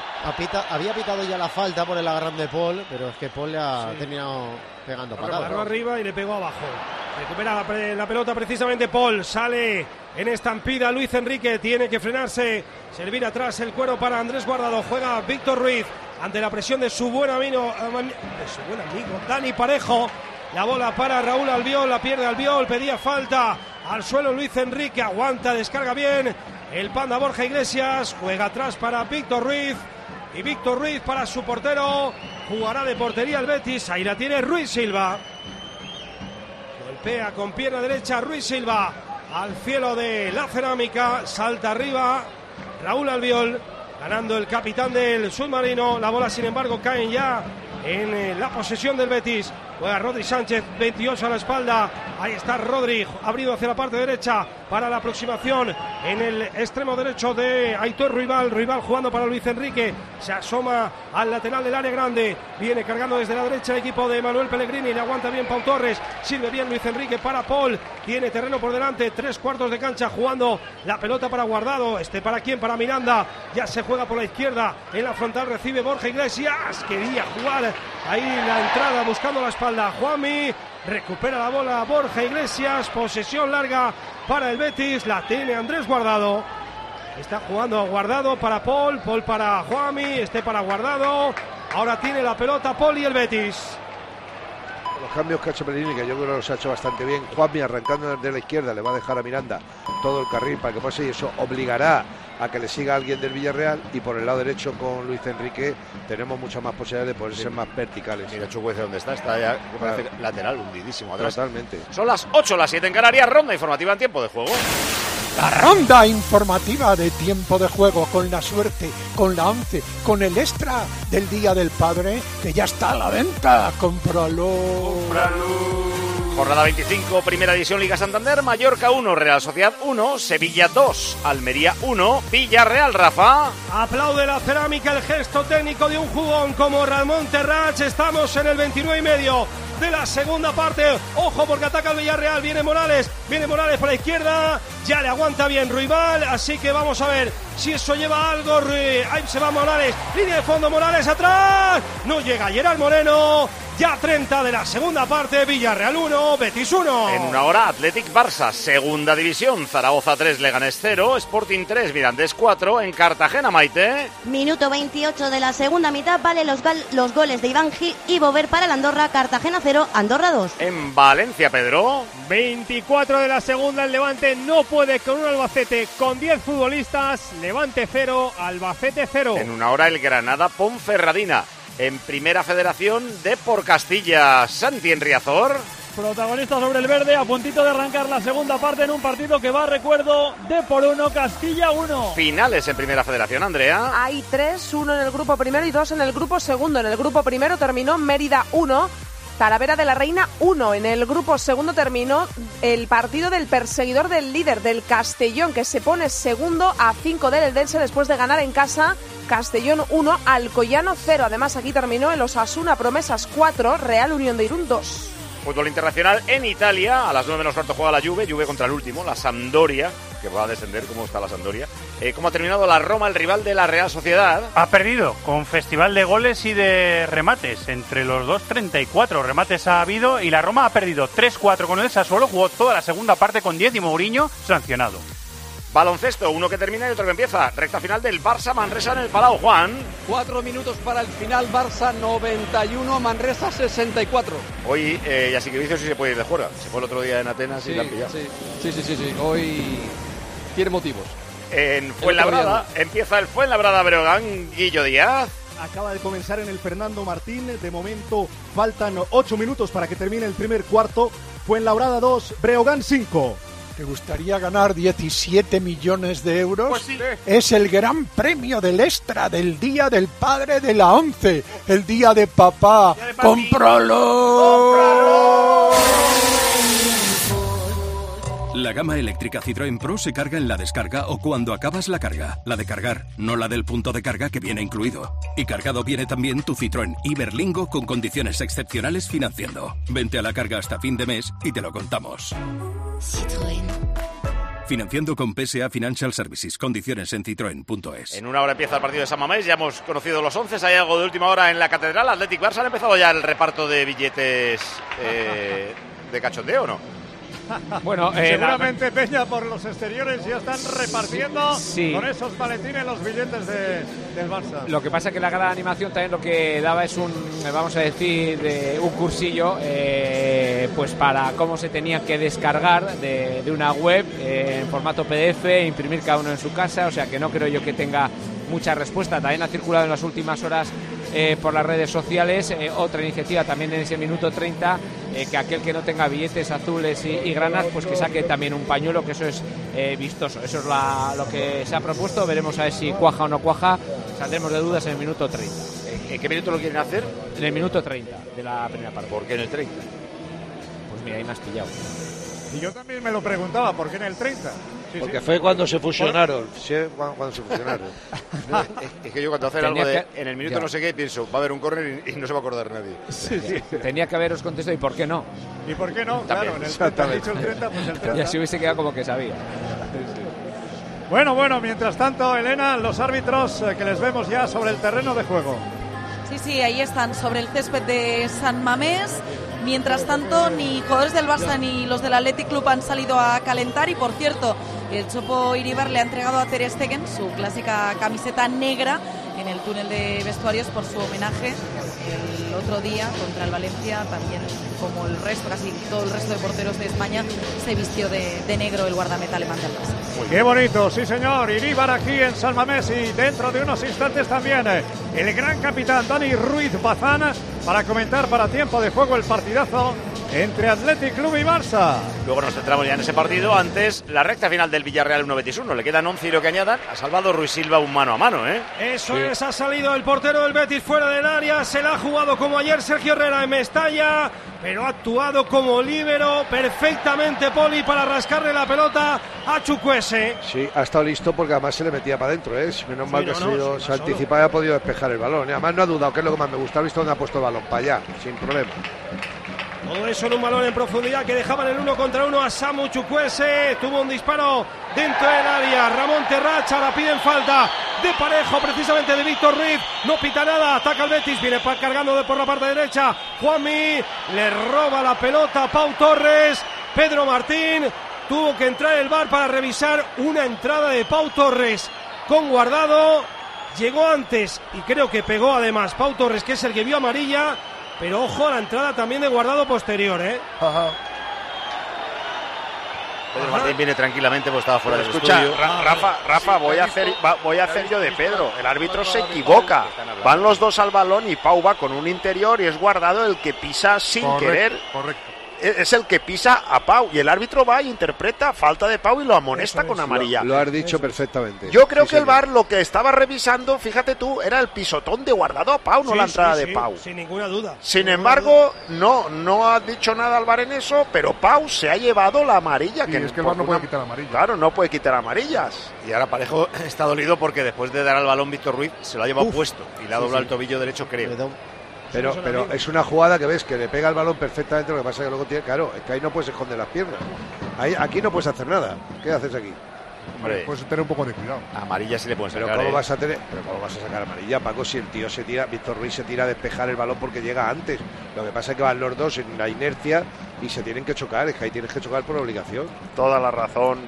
Había pitado ya la falta por el agarrón de Paul, pero es que Paul le ha Sí. terminado pegando Agarró patadas. arriba y le pegó abajo. Recupera la, la pelota precisamente Paul. Sale en estampida Luis Enrique. Tiene que frenarse. Servir atrás el cuero para Andrés Guardado. Juega Víctor Ruiz ante la presión de su buen amigo, de su buen amigo Dani Parejo. La bola para Raúl Albiol. La pierde Albiol. Pedía falta. Al suelo Luis Enrique. Aguanta, descarga bien. El panda Borja Iglesias. Juega atrás para Víctor Ruiz. Y Víctor Ruiz para su portero. Jugará de portería el Betis. Ahí la tiene Ruiz Silva. Golpea con pierna derecha Ruiz Silva al cielo de la cerámica. Salta arriba Raúl Albiol. Ganando el capitán del submarino. La bola, sin embargo, cae ya en eh, la posesión del Betis. Juega Rodri Sánchez, 28 a la espalda. Ahí está Rodri, abrido hacia la parte derecha para la aproximación en el extremo derecho de Aitor Ruibal. Ruibal jugando para Luis Enrique. Se asoma al lateral del área grande. Viene cargando desde la derecha el equipo de Manuel Pellegrini. Le aguanta bien Pau Torres. Sirve bien Luis Enrique para Paul. Tiene terreno por delante. Tres cuartos de cancha jugando la pelota para Guardado. Este para quién? Para Miranda. Ya se juega por la izquierda. En la frontal recibe Borja Iglesias. Quería jugar ahí la entrada buscando la espalda. Juanmi. Recupera la bola Borja Iglesias. Posesión larga para el Betis. La tiene Andrés Guardado. Está jugando a Guardado para Paul. Paul para Juanmi. Este para Guardado. Ahora tiene la pelota Paul y el Betis. Los cambios que ha hecho Pellegrini, que yo creo que los ha hecho bastante bien. Juanmi arrancando desde la izquierda, le va a dejar a Miranda todo el carril para que pase y eso obligará a que le siga alguien del Villarreal y por el lado derecho con Luis Enrique tenemos muchas más posibilidades de poder ser más verticales. Mira Chukwueze dónde está, está ya lateral, hundidísimo atrás. Totalmente. Son las 8, las 7 en Canarias, ronda informativa en tiempo de juego. La ronda informativa de tiempo de juego con la suerte, con la once, con el extra del Día del Padre, que ya está a la venta. Cómpralo. Jornada 25, Primera División Liga Santander, Mallorca 1, Real Sociedad 1, Sevilla 2, Almería 1, Villarreal, Rafa. Aplaude la cerámica el gesto técnico de un jugón como Ramón Terrach. Estamos en el 29 y medio de la segunda parte. Ojo porque ataca el Villarreal. Viene Morales, viene Morales por la izquierda. Ya le aguanta bien Ruibal. Así que vamos a ver si eso lleva algo. Ahí se va Morales. Línea de fondo Morales atrás. No llega Gerard Moreno. Ya 30 de la segunda parte. Villarreal 1, Betis 1. En una hora, Athletic Barça, Segunda División, Zaragoza 3, Leganés 0, Sporting 3, Mirandés 4, en Cartagena, Maite. Minuto 28 de la segunda mitad, vale los, los goles de Iván Gil y Bover para el Andorra, Cartagena 0, Andorra 2. En Valencia, Pedro. 24 de la segunda, el Levante no puede con un Albacete con 10 futbolistas. Levante 0, Albacete 0. En una hora, el Granada Ponferradina. En Primera Federación de por Castilla, Santi Enriazor. Protagonista sobre el verde, a puntito de arrancar la segunda parte en un partido que va, recuerdo, de por uno, Castilla 1. Finales en Primera Federación, Andrea. Hay tres, uno en el grupo primero y dos en el grupo segundo. En el grupo primero terminó Mérida 1, Talavera de la Reina 1. En el grupo segundo terminó el partido del perseguidor del líder, del Castellón, que se pone segundo a 5 del Eldense después de ganar en casa Castellón 1, Alcoyano 0. Además, aquí terminó el Osasuna Promesas 4, Real Unión de Irún 2. Fútbol internacional en Italia. A las 9 menos cuarto juega la Juve. Juve contra el último, la Sampdoria, que va a descender. ¿Cómo está la Sampdoria? Eh, ¿Cómo ha terminado la Roma, el rival de la Real Sociedad? Ha perdido con festival de goles y de remates. Entre los dos, 34 remates ha habido y la Roma ha perdido 3-4 con el Sassuolo. Jugó toda la segunda parte con 10 y Mourinho sancionado. Baloncesto, uno que termina y otro que empieza. Recta final del Barça Manresa en el Palau, Juan. Cuatro minutos para el final, Barça 91, Manresa 64. Hoy eh, ya sí que dice si se puede ir de fuera. Se fue el otro día en Atenas y la han pillado. sí, sí, sí, sí, sí. Hoy tiene motivos. En Fuenlabrada empieza el Fuenlabrada Breogán, Guillo Díaz. Acaba de comenzar en el Fernando Martín. De momento faltan ocho minutos para que termine el primer cuarto. Fuenlabrada 2, Breogán 5. ¿Te gustaría ganar 17 millones de euros? Pues sí. Es el gran premio del extra del Día del Padre de la ONCE, el Día de Papá. ¡Cómpralo! La gama eléctrica Citroën Pro se carga en la descarga o cuando acabas la carga. La de cargar, no la del punto de carga que viene incluido. Y cargado viene también tu Citroën Iberlingo con condiciones excepcionales financiando. Vente a la carga hasta fin de mes y te lo contamos. Financiando con PSA Financial Services. Condiciones en citroen.es. En una hora empieza el partido de San Mamés, ya hemos conocido los 11, hay algo de última hora en la Catedral. Athletic Barça han empezado ya el reparto de billetes eh, de cachondeo, ¿o no? Bueno, eh, la- Seguramente Peña por los exteriores ya están repartiendo Sí. con esos maletines los billetes de- del Barça. Lo que pasa es que la gran animación también lo que daba es un, eh, vamos a decir, de un cursillo, eh, pues para cómo se tenía que descargar de, de una web eh, en formato PDF, imprimir cada uno en su casa, o sea que no creo yo que tenga mucha respuesta. También ha circulado en las últimas horas eh, por las redes sociales eh, otra iniciativa también en ese minuto 30, eh, que aquel que no tenga billetes azules y, y granas, pues que saque también un pañuelo, que eso es eh, vistoso. Eso es la- lo que se ha propuesto, veremos a ver si cuaja o no cuaja, saldremos de dudas en el minuto 30. ¿En qué minuto lo quieren hacer? En el minuto 30 de la primera parte. ¿Por qué en el 30? Pues mira, ahí me has pillado. Y yo también me lo preguntaba, ¿por qué en el 30? Sí, Porque sí. fue cuando se fusionaron. Sí, cuando, cuando se fusionaron. No, es, es que yo cuando hacen algo de que- en el minuto Ya. no sé qué pienso, va a haber un córner y, y no se va a acordar nadie. Tenía que haberos contestado y por qué no. ¿Y por qué no? También, claro, en el 30 has exactamente. dicho el 30, pues el 30. Y así hubiese quedado como que sabía. Bueno, bueno, mientras tanto, Elena, los árbitros eh, que les vemos ya sobre el terreno de juego. Sí, sí, ahí están sobre el césped de San Mamés. Mientras tanto, ni jugadores del Barça ni los del Athletic Club han salido a calentar. Y por cierto, el Chopo Iribar le ha entregado a Ter Stegen su clásica camiseta negra en el túnel de vestuarios por su homenaje otro día contra el Valencia. También, como el resto, casi todo el resto de porteros de España, se vistió de, de negro el guardameta alemán del Barça. Qué bonito, sí señor. Iríbar aquí en San Mamés y dentro de unos instantes también eh, el gran capitán Dani Ruiz Bazán para comentar para tiempo de juego el partidazo entre Athletic Club y Barça. Luego nos centramos ya en ese partido. Antes, la recta final del Villarreal 1 Betis 1. Le quedan 11 y lo que añadan. Ha salvado Ruiz Silva un mano a mano, ¿eh? Eso es, ha salido el portero del Betis fuera del área, se la ha jugado como ayer Sergio Herrera en Mestalla, pero ha actuado como líbero perfectamente Poli para rascarle la pelota a Chukwese. Sí, ha estado listo porque además se le metía para adentro, ¿eh? Menos mal Sí, que no, ha sido- no, sí, se anticipado y ha podido despejar el balón. Y además no ha dudado, que es lo que más me gusta. Ha visto dónde ha puesto el balón, para allá, sin problema. Todo eso en un balón en profundidad que dejaban el uno contra uno a Samu Chukwese. Tuvo un disparo dentro del área. Ramón Terracha la piden falta de parejo precisamente de Víctor Ruiz. No pita nada. Ataca el Betis. Viene cargando de por la parte derecha. Juanmi le roba la pelota Pau Torres. Pedro Martín tuvo que entrar el bar para revisar una entrada de Pau Torres con guardado. Llegó antes y creo que pegó además Pau Torres, que es el que vio amarilla. Pero ojo a la entrada también de guardado posterior, ¿eh? Pedro Martín viene tranquilamente porque estaba fuera del Escucha, estudio. Ra- Rafa, Rafa, voy a hacer, va- voy a hacer yo de Pedro. El árbitro se equivoca. Van los dos al balón y Pau va con un interior y es guardado el que pisa sin Correcto, querer. Correcto. E- es el que pisa a Pau y el árbitro va e interpreta falta de Pau y lo amonesta con amarilla. Lo, lo has dicho perfectamente. Yo creo Sí, que el. VAR lo que estaba revisando, fíjate tú, era el pisotón de guardado a Pau, no Sí, la sí, entrada de sí, Pau. Sin ninguna duda. Sin embargo, no, no ha dicho nada al VAR en eso, pero Pau se ha llevado la amarilla. Sí, que es que el VAR no puede una- quitar amarilla. Claro, no puede quitar amarillas. Y ahora Parejo *laughs* está dolido porque después de dar al balón Víctor Ruiz se lo ha llevado Uf. puesto y le ha Sí, doblado sí. el tobillo derecho, creo. Pero, pero es una jugada que ves que le pega el balón perfectamente, lo que pasa es que luego tiene, claro, es que ahí no puedes esconder las piernas. Ahí, aquí no puedes hacer nada. ¿Qué haces aquí? Hombre, Puedes tener un poco de cuidado. amarilla sí le pueden Pero sacar. ¿cómo ¿eh? vas a tener, pero cómo vas a sacar amarilla, Paco, si el tío se tira, Víctor Ruiz se tira a despejar el balón porque llega antes. Lo que pasa es que van los dos en la inercia y se tienen que chocar, es que ahí tienes que chocar por obligación. Toda la razón.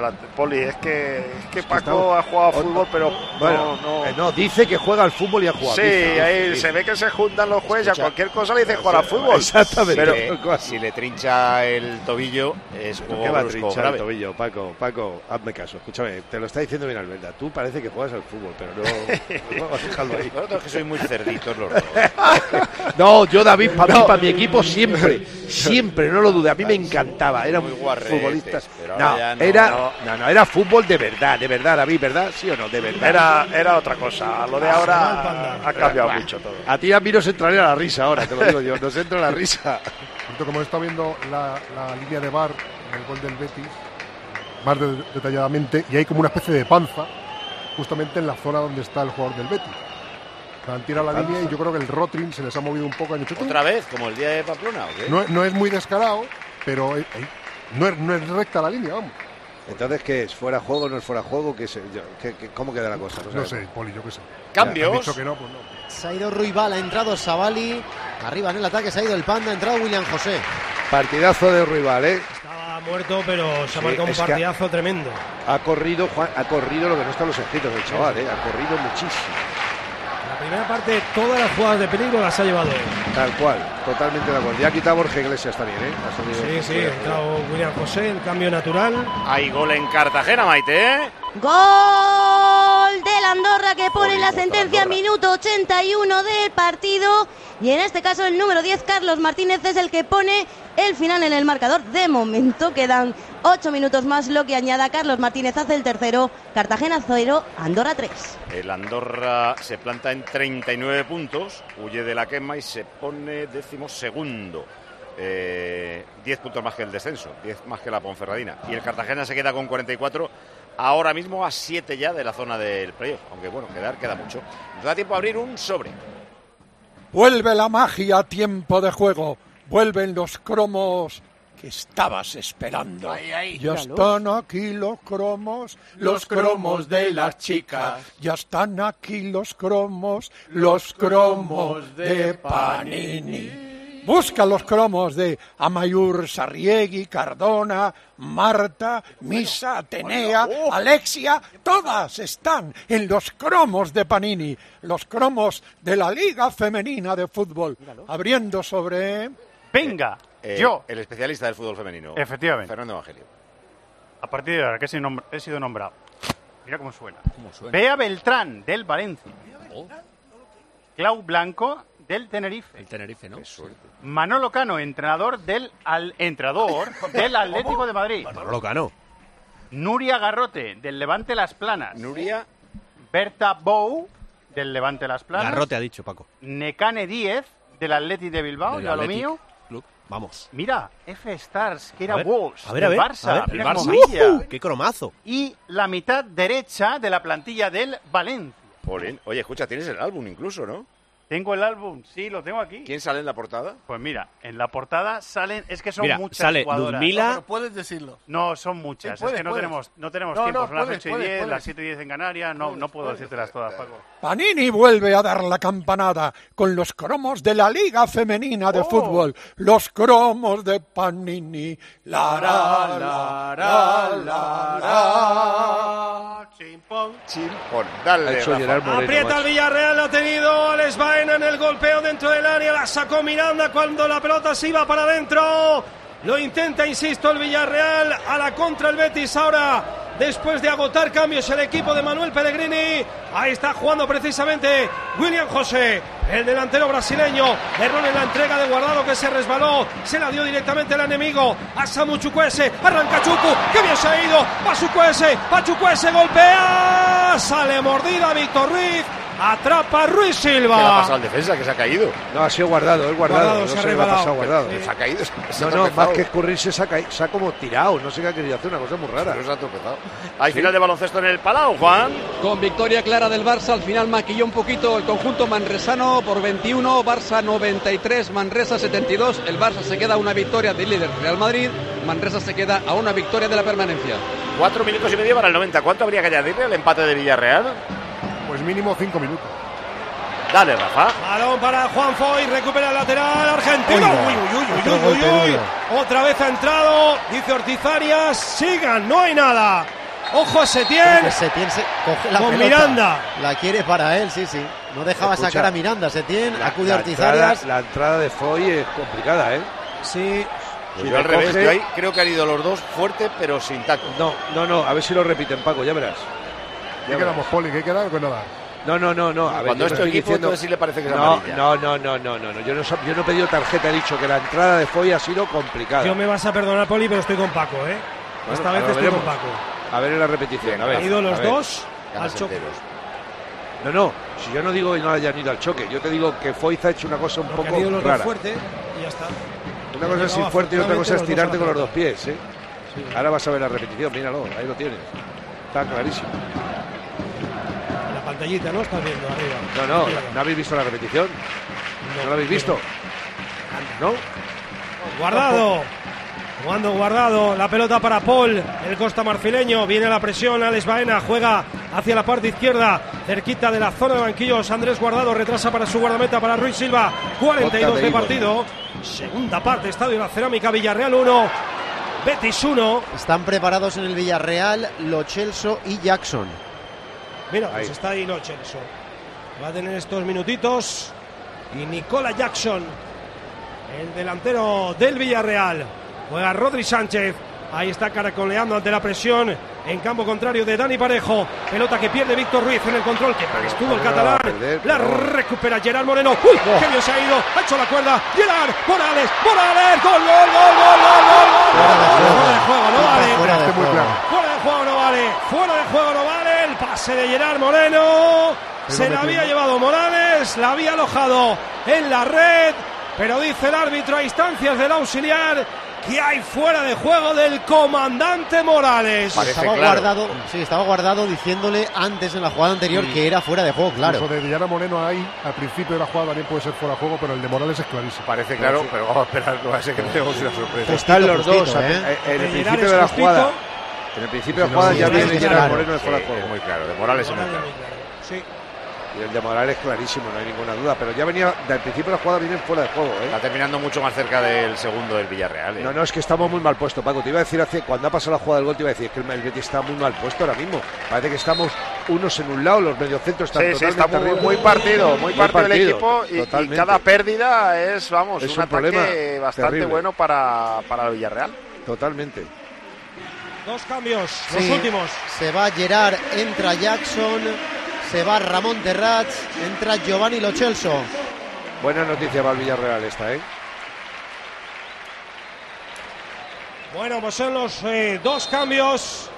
La, Poli, es que, es que Paco ha jugado fútbol, pero Bueno, no, no. eh, no, dice que juega al fútbol y ha jugado. Sí, dice, ahí se ve que se juntan los jueces y a Escucha. cualquier cosa le dice jugar al fútbol. Exactamente. Pero, Pero si le trincha el tobillo, es ¿Por juego qué va a trinchar el tobillo, Paco? Paco, hazme caso, escúchame, te lo está diciendo bien Alberta. Tú parece que juegas al fútbol, pero no. *laughs* Dejarlo ahí. Que sois muy cerditos los dos. *laughs* No, yo David, para mí, para mi equipo siempre, siempre, no lo dude. A mí me encantaba, era Muy un guarretes, futbolista. pero No, ahora ya no, era, no. no, no, era fútbol de verdad, de verdad, David, ¿verdad? ¿Sí o no? De verdad. Era, era otra cosa. Lo de ahora ha cambiado mucho todo. A ti a mí nos entraría la risa ahora, te lo digo yo, nos entra la risa. Como he estado viendo la, la línea de bar en el gol del Betis, más de- detalladamente, y hay como una especie de panza justamente en la zona donde está el jugador del Betis. Han tirado la Panza. línea y yo creo que el Rotring se les ha movido un poco. Hecho. ¿Otra vez? ¿Como el día de Pamplona o qué? No, no es muy descarado, pero eh, eh, no, es, no es recta la línea, vamos. Entonces, ¿qué es? ¿Fuera juego o no es fuera juego? ¿Qué sé yo? ¿Qué- qué- cómo queda la cosa? No sabemos. sé, Poli, yo qué sé. ¿Cambios? Que no, pues no. Se ha ido Ruibal, ha entrado Savali. Arriba en el ataque se ha ido el Panda, ha entrado William José. Partidazo de rival, ¿eh? Estaba muerto, pero se ha Sí, marcado un es partidazo tremendo. Ha corrido, Juan, ha corrido lo que no están los escritos del chaval, ¿eh? Ha corrido muchísimo. La primera parte, todas las jugadas de peligro las ha llevado él. Tal cual, totalmente de acuerdo. Ya ha quitado Borja Iglesias también, ¿eh? Ha salido- Sí, sí, ha entrado William José, el cambio natural. Hay gol en Cartagena, Maite. ¿eh? Gol del Andorra que pone la sentencia minuto 81 del partido. Y en este caso el número 10, Carlos Martínez, es el que pone el final en el marcador. De momento quedan 8 minutos más, lo que añada Carlos Martínez hace el tercero. Cartagena 0, Andorra 3. El Andorra se planta en 39 puntos, huye de la quema y se pone décimo segundo. Eh, 10 puntos más que el descenso, 10 más que la Ponferradina. Y el Cartagena se queda con 44, ahora mismo a 7 ya de la zona del playoff. Aunque bueno, quedar queda mucho. Nos da tiempo a abrir un sobre. Vuelve la magia a tiempo de juego. Vuelven los cromos que estabas esperando. ya están aquí los cromos, los cromos de las chicas. Ya están aquí los cromos, los cromos de Panini. Busca los cromos de Amayur, Sarriegui, Cardona, Marta, Misa, Atenea, Alexia, todas están en los cromos de Panini, los cromos de la Liga Femenina de Fútbol, abriendo sobre... Venga, Eh, yo, El especialista del fútbol femenino. Efectivamente. Fernando Evangelio. a partir de ahora que he sido, nombrado, mira cómo suena. Bea Beltrán, del Valencia. Clau Blanco, del Tenerife. El Tenerife, ¿no? Manolo Cano, entrenador del, al, entrenador *laughs* del Atlético de Madrid. Manolo Cano. Nuria Garrote, del Levante Las Planas. Nuria. Berta Bou, del Levante Las Planas. Garrote ha dicho, Paco. Necane 10, del Atleti de Bilbao, Del ya lo mío. Vamos. Mira, F Stars, que era Wolves, a ver, a ver, Barça, a ver, mira el Barça. ¡Ujú! ¡Qué cromazo! Y la mitad derecha de la plantilla del Valencia. Oye, escucha, tienes el álbum incluso, ¿no? Tengo el álbum, sí, lo tengo aquí. ¿Quién sale en la portada? Pues mira, en la portada salen, es que son Mira, muchas sale jugadoras. Luzmila- No, pero puedes decirlo. No, son muchas. Sí, puedes, es que no puedes. tenemos, no tenemos No, tiempo. no, son las puedes, 8 y puedes, 10, puedes. las 7 y 10 en Canarias. No, no puedo decírtelas todas, Paco. Panini vuelve a dar la campanada con los cromos de la Liga Femenina de Fútbol. Los cromos de Panini. La, la, la, la, la, la. Chimpón. Chimpón. Dale, Moreno, Aprieta el. Villarreal, ha tenido Alex Baena en el golpeo dentro del área, la sacó Miranda cuando la pelota se iba para adentro. Lo intenta, insisto, el Villarreal a la contra el Betis ahora después de agotar cambios el equipo de Manuel Pellegrini. Ahí está jugando precisamente William José, el delantero brasileño. Error en la entrega de Guardado que se resbaló, se la dio directamente el enemigo a Samu Chukwueze. Arranca Chucu, que bien se ha ido. Va Chukwueze, va Chukwueze, golpea. Sale mordida Víctor Ruiz. Atrapa Ruiz Silva. ¿Qué le ha pasado al defensa que se ha caído? No, ha sido guardado, es guardado. Guardado, no se ha se le ha pasado guardado. Se ha caído. se No, ha no, tropezado. más que escurrirse se ha, caído, se ha como tirado. No sé qué ha querido hacer, una cosa muy rara. Se ha tropezado. Hay final de baloncesto en el Palau, Juan. Con victoria clara del Barça, al final maquilló un poquito el conjunto manresano por 21, Barça 93, Manresa 72. El Barça se queda a una victoria del líder Real Madrid, Manresa se queda a una victoria de la permanencia. Cuatro minutos y medio para el 90. ¿Cuánto habría que añadirle al empate de Villarreal? Pues mínimo cinco minutos. Dale, Rafa. Balón para Juan Foy, recupera el lateral argentino. Uy, uy, uy, uy, uy, uy. duro. Otra vez ha entrado, dice Ortiz Arias, sigan, no hay nada. Ojo a Setién. Se coge la Con pelota. Miranda. La quiere para él, sí, sí. No dejaba Escucha, sacar a Miranda. Setién La, acude a Ortiz entrada, Arias. la entrada de Foy es complicada, ¿eh? Sí. Si yo al le revés, coge- yo ahí creo que han ido los dos fuerte, pero sin tacto. No, no, no, a ver si lo repiten, Paco, ya verás. ¿Qué Ya quedamos. Poli? ¿Qué queda o qué no da? No, no, no, no. A ver, Cuando yo es no tu estoy equipo, diciendo- sí le parece que es no, amarilla. no, no, no, no, no, no. Yo no, yo no he pedido tarjeta, he dicho que la entrada de Foy ha sido complicada. Yo me vas a perdonar, Poli, pero estoy con Paco, ¿eh? Bueno, Esta vez lo estoy con veremos. Paco. A ver en la repetición, a ver. Han ido los ver. dos al choque. enteros. No, no, si yo no digo que no hayan ido al choque, yo te digo que Foyz ha hecho una cosa un han poco ido los dos rara. fuerte y ya está. Una cosa es ir fuerte y otra cosa es tirarte con los dos dos pies, ¿eh? Ahora vas a ver la repetición, míralo, ahí lo tienes. Está clarísimo. Pantallita, ¿no? Estás viendo arriba. No, no, Arriba. ¿no habéis visto la repetición? ¿No, la habéis visto? ¿No? Guardado. Jugando guardado. La pelota para Paul. El costa marfileño. Viene la presión. Alex Baena juega hacia la parte izquierda. Cerquita de la zona de banquillos. Andrés Guardado retrasa para su guardameta para Ruiz Silva. 42 Jota de de partido. Segunda parte. Estadio La Cerámica. Villarreal 1. Betis 1. Están preparados en el Villarreal Lo Celso y Jackson. Mira, pues Ahí. está ahí Lo Celso. Va a tener estos minutitos. Y Nicola Jackson, el delantero del Villarreal. Juega Rodri Sánchez. Ahí está caracoleando ante la presión en campo contrario de Dani Parejo. Pelota que pierde Víctor Ruiz en el control que estuvo el ¿cómo la va a catalán. perder? La No. recupera Gerard Moreno. ¡Uy! ¡Qué bien se ha ido! Ha hecho la cuerda. Gerard Morales. Morales. ¡Gol, gol, gol, gol, gol, gol, gol! Fuera de juego, no vale. Fuera de juego. Claro. Fuera de juego no vale. Fuera de juego no vale. El pase de Gerard Moreno. Se la había llevado Morales. La había alojado en la red. Pero dice el árbitro a instancias del auxiliar que hay fuera de juego del comandante Morales. Parece Estaba claro. guardado, sí, estaba guardado diciéndole antes en la jugada anterior que era fuera de juego, claro. Eso de Villara Moreno ahí, al principio de la jugada también puede ser fuera de juego, pero el de Morales es clarísimo. Parece claro, pero vamos a esperar, no va a ser que tenemos una sorpresa. Están los justito, dos. ¿eh? En el principio de la jugada. En el principio de la jugada Sí, ya viene Gerard claro. Moreno de fuera de juego. es muy claro, de Morales es muy claro. Sí. Y el de Morales es clarísimo, no hay ninguna duda. Pero ya venía, del principio de la jugada vienen fuera de juego, ¿eh? Está terminando mucho más cerca del segundo del Villarreal. ¿eh? No, no, es que estamos muy mal puestos, Paco. Te iba a decir hace, cuando ha pasado la jugada del gol, te iba a decir que el el Betis está muy mal puesto ahora mismo. Parece que estamos unos en un lado, los mediocentros están Sí, sí, está totalmente muy, muy partido, muy partido el equipo y- y, totalmente. cada pérdida es, vamos, Es un, un problema ataque bastante terrible. bueno para, para el Villarreal. Totalmente. Dos cambios, Sí, los últimos. Se va Gerard, entra Jackson, se va Ramón Terrats, entra Giovanni Lo Celso. Buena noticia para el Villarreal esta, ¿eh? Bueno, pues son los eh, dos cambios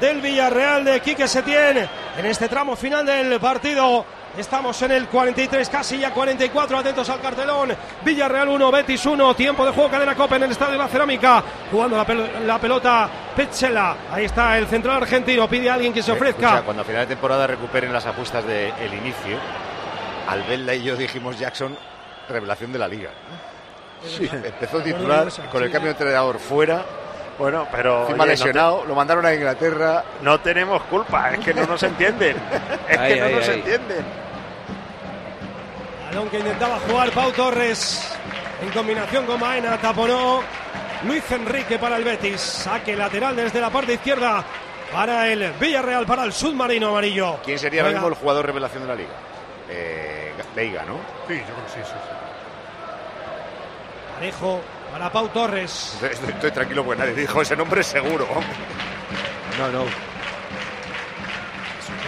del Villarreal de Quique Setién en este tramo final del partido. Estamos en el 43, casi ya 44, atentos al cartelón. Villarreal 1, Betis 1, tiempo de juego, cadena Copa en el Estadio de la Cerámica. Jugando la, pel- la pelota Petzela. Ahí está el central argentino, pide a alguien que se ofrezca. escucha, cuando a final de temporada recuperen las apuestas del inicio, Albelda y yo dijimos Jackson, revelación de la liga. Sí. Empezó titular con el cambio de entrenador fuera, Bueno, pero encima oye, no te- lesionado, lo mandaron a Inglaterra. No tenemos culpa, es que no nos entienden. Es *laughs* Ahí, que no ahí, nos ahí. entienden. Balón que intentaba jugar Pau Torres en combinación con Maena, taponó Luis Enrique para el Betis. Saque lateral desde la parte izquierda para el Villarreal, para el submarino amarillo. ¿Quién sería ahora Juega mismo el jugador revelación de la liga? Eh, Veiga, ¿no? Sí, yo creo que sí, sí, sí. Parejo para Pau Torres. Estoy, estoy- estoy tranquilo porque nadie dijo ese nombre seguro. No, no.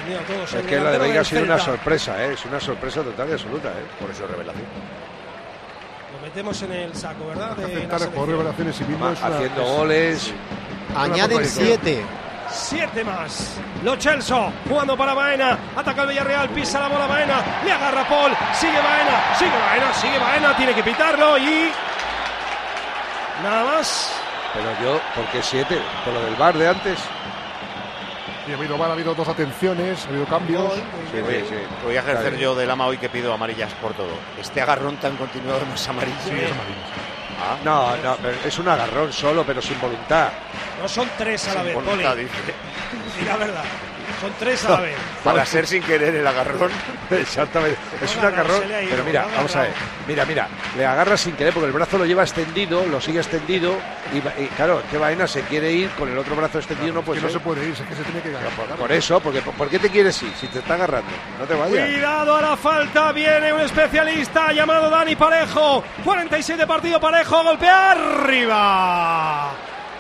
Sorprendido a todos. Es que la de Veiga ha sido una sorpresa, ¿eh? es una sorpresa total y absoluta. ¿eh? Por eso revelación. Lo metemos en el saco, ¿verdad? De la Aceptar el jugador selección. revelación en sí mismo es una- Haciendo es- goles. Añaden siete. Siete más. Lo Chelso jugando para Baena. Ataca el Villarreal, pisa la bola Baena. Le agarra Paul. Sigue Baena, sigue Baena, sigue Baena. Tiene que pitarlo y. Nada más. Pero yo, ¿por qué siete? ¿Por lo del bar de antes? Y ha habido, VAR, ha habido dos atenciones, ha habido cambios. Sí, sí, sí. Voy a ejercer Claro. yo de lama hoy que pido amarillas por todo. Este agarrón tan continuado no es amarillo. Sí, es amarillo. Ah, No, no, pero es un agarrón solo, pero sin voluntad. No son tres a la sin vez, voluntad, Poli. dice. Sí, la verdad. Son tres a la vez. Para ser sin querer el agarrón. *laughs* Exactamente. Es un agarrar, agarrón. Pero mira, vamos a ver. Mira, mira. Le agarra sin querer porque el brazo lo lleva extendido, lo sigue extendido. Y, claro, que vaina se quiere ir con el otro brazo extendido, no Que puede no se puede ir, es que se tiene que ganar. Por eso, porque ¿por qué te quieres ir? Si te está agarrando, no te vayas. Cuidado a la falta, viene un especialista llamado Dani Parejo. 47 partido Parejo, golpea arriba.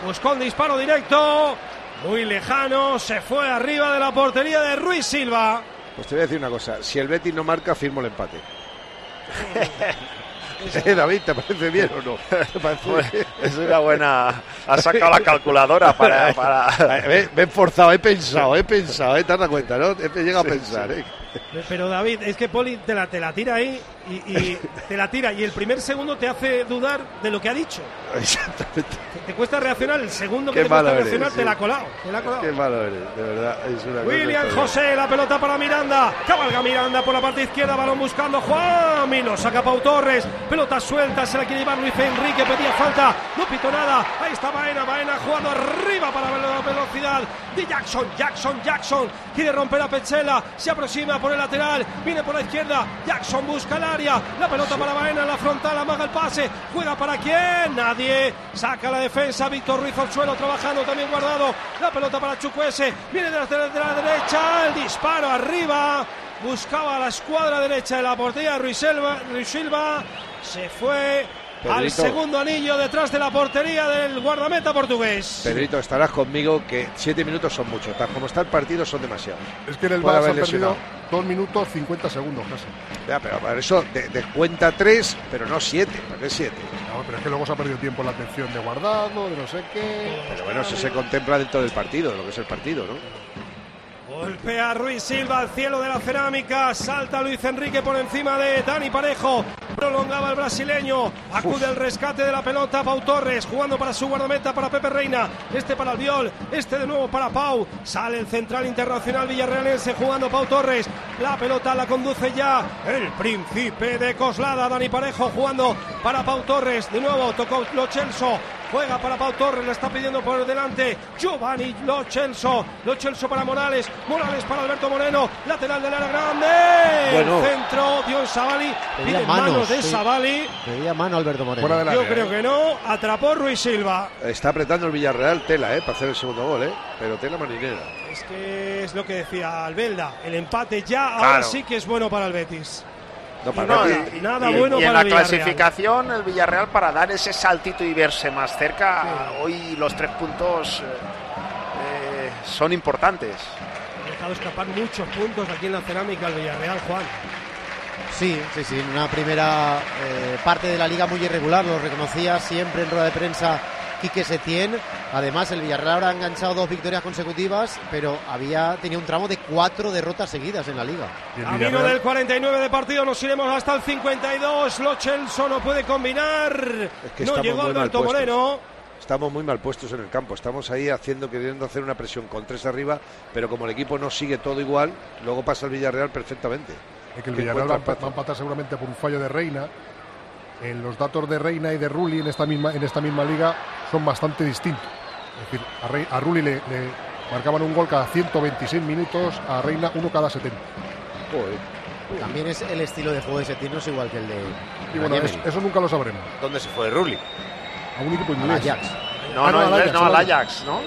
Buscó un disparo directo, muy lejano, se fue arriba de la portería de Ruiz Silva. Pues te voy a decir una cosa. Si el Betis no marca, firmo el empate. *laughs* *laughs* Eh, David, ¿te parece bien o no? *laughs* ¿Te parece Bueno, bien? es una buena. Has sacado la calculadora para. para... Ven, ven forzado, he pensado, he pensado, ¿eh? te has dado cuenta, ¿no? He llegado a pensar, ¿eh? Pero David, es que Poli te la, te la tira ahí y, y *laughs* te la tira y el primer segundo te hace dudar de lo que ha dicho. Exactamente. Te cuesta reaccionar, el segundo que Qué te cuesta eres, reaccionar sí. te la ha colado. Te la ha colado. Qué malo eres, de verdad. Es una cosa William. José, la pelota para Miranda. Cabalga Miranda por la parte izquierda, balón buscando Juan lo saca Pau Torres. Pelota suelta, se la quiere llevar Luis Enrique, pedía falta. No pito nada. Ahí está Baena, Baena jugando arriba para la velocidad de Jackson. Jackson, Jackson quiere romper a Pechela. Se aproxima por el lateral, viene por la izquierda. Jackson busca el área. La pelota para Baena, la frontal, amaga el pase. Juega para quién? Nadie. Saca la defensa. Víctor Ruiz al trabajando también guardado. La pelota para Chukwese. Viene de la, de la derecha. El disparo arriba. Buscaba la escuadra derecha de la portería Ruiz Silva. Ruiz Silva. Se fue al segundo anillo detrás de la portería del guardameta portugués. Pedrito, estarás conmigo que siete minutos son mucho. Tal como está el partido, son demasiados. Es que en el Puede Barça haber han perdido. 2 minutos 50 segundos casi. Ya, pero para eso de, de cuenta tres, pero no siete. ¿Por qué siete? No, pero es que luego se ha perdido tiempo en la atención de guardado, de no sé qué. Pero bueno, eso se contempla dentro del partido, de lo que es el partido, ¿no? Golpea Ruiz Silva al cielo de la cerámica. Salta Luis Enrique por encima de Dani Parejo. Prolongaba el brasileño. Acude al rescate de la pelota. Pau Torres jugando para su guardameta, para Pepe Reina. Este para Albiol. Este de nuevo para Pau. Sale el central internacional villarrealense jugando Pau Torres. La pelota la conduce ya el príncipe de Coslada. Dani Parejo jugando para Pau Torres. De nuevo tocó Lo Celso. Juega para Pau Torres, la está pidiendo por delante Giovanni Lo Celso. Lo Celso para Morales. Morales para Alberto Moreno. Lateral del área grande. Bueno. El centro. Dion Savali. Pedía Pide manos, manos, de sí. Savali. Pedía mano Alberto Moreno. Yo área, creo ¿eh? que no. Atrapó Ruiz Silva. Está apretando el Villarreal tela, ¿eh? Para hacer el segundo gol, ¿eh? Pero tela marinera. Es que es lo que decía Albelda. El empate ya ahora sí que es bueno para el Betis. No, Y para nada, Betis- nada y, bueno y en para la Villarreal. clasificación, el Villarreal para dar ese saltito y verse más cerca, hoy los tres puntos eh, eh, son importantes. Ha dejado escapar muchos puntos aquí en la cerámica el Villarreal, Juan. Sí, sí, sí, en una primera eh, parte de la liga muy irregular, lo reconocía siempre en rueda de prensa Quique Setién. Además, el Villarreal ahora ha enganchado dos victorias consecutivas, pero había tenía un tramo de cuatro derrotas seguidas en la liga. Camino del 49 de partido, nos iremos hasta el 52. Lo Celso no puede combinar. Es que no estamos llegó muy mal Alberto puestos. Moreno. Estamos muy mal puestos en el campo. Estamos ahí haciendo, queriendo hacer una presión con tres arriba, pero como el equipo no sigue todo igual, luego pasa el Villarreal perfectamente. Es que el Villarreal va a empatar seguramente por un fallo de Reina. En los datos de Reina y de Rulli en esta misma, en esta misma liga son bastante distintos. Es decir, a, Rey- a Rulli le, le marcaban un gol cada 126 minutos, a Reina uno cada 70. También es el estilo de juego de Setién, no es igual que el de Y bueno, es- eso nunca lo sabremos. ¿Dónde se fue Rulli? A un equipo Al inglés. Ajax. No, Ah, no, al inglés, no, al al Ajax, ¿no?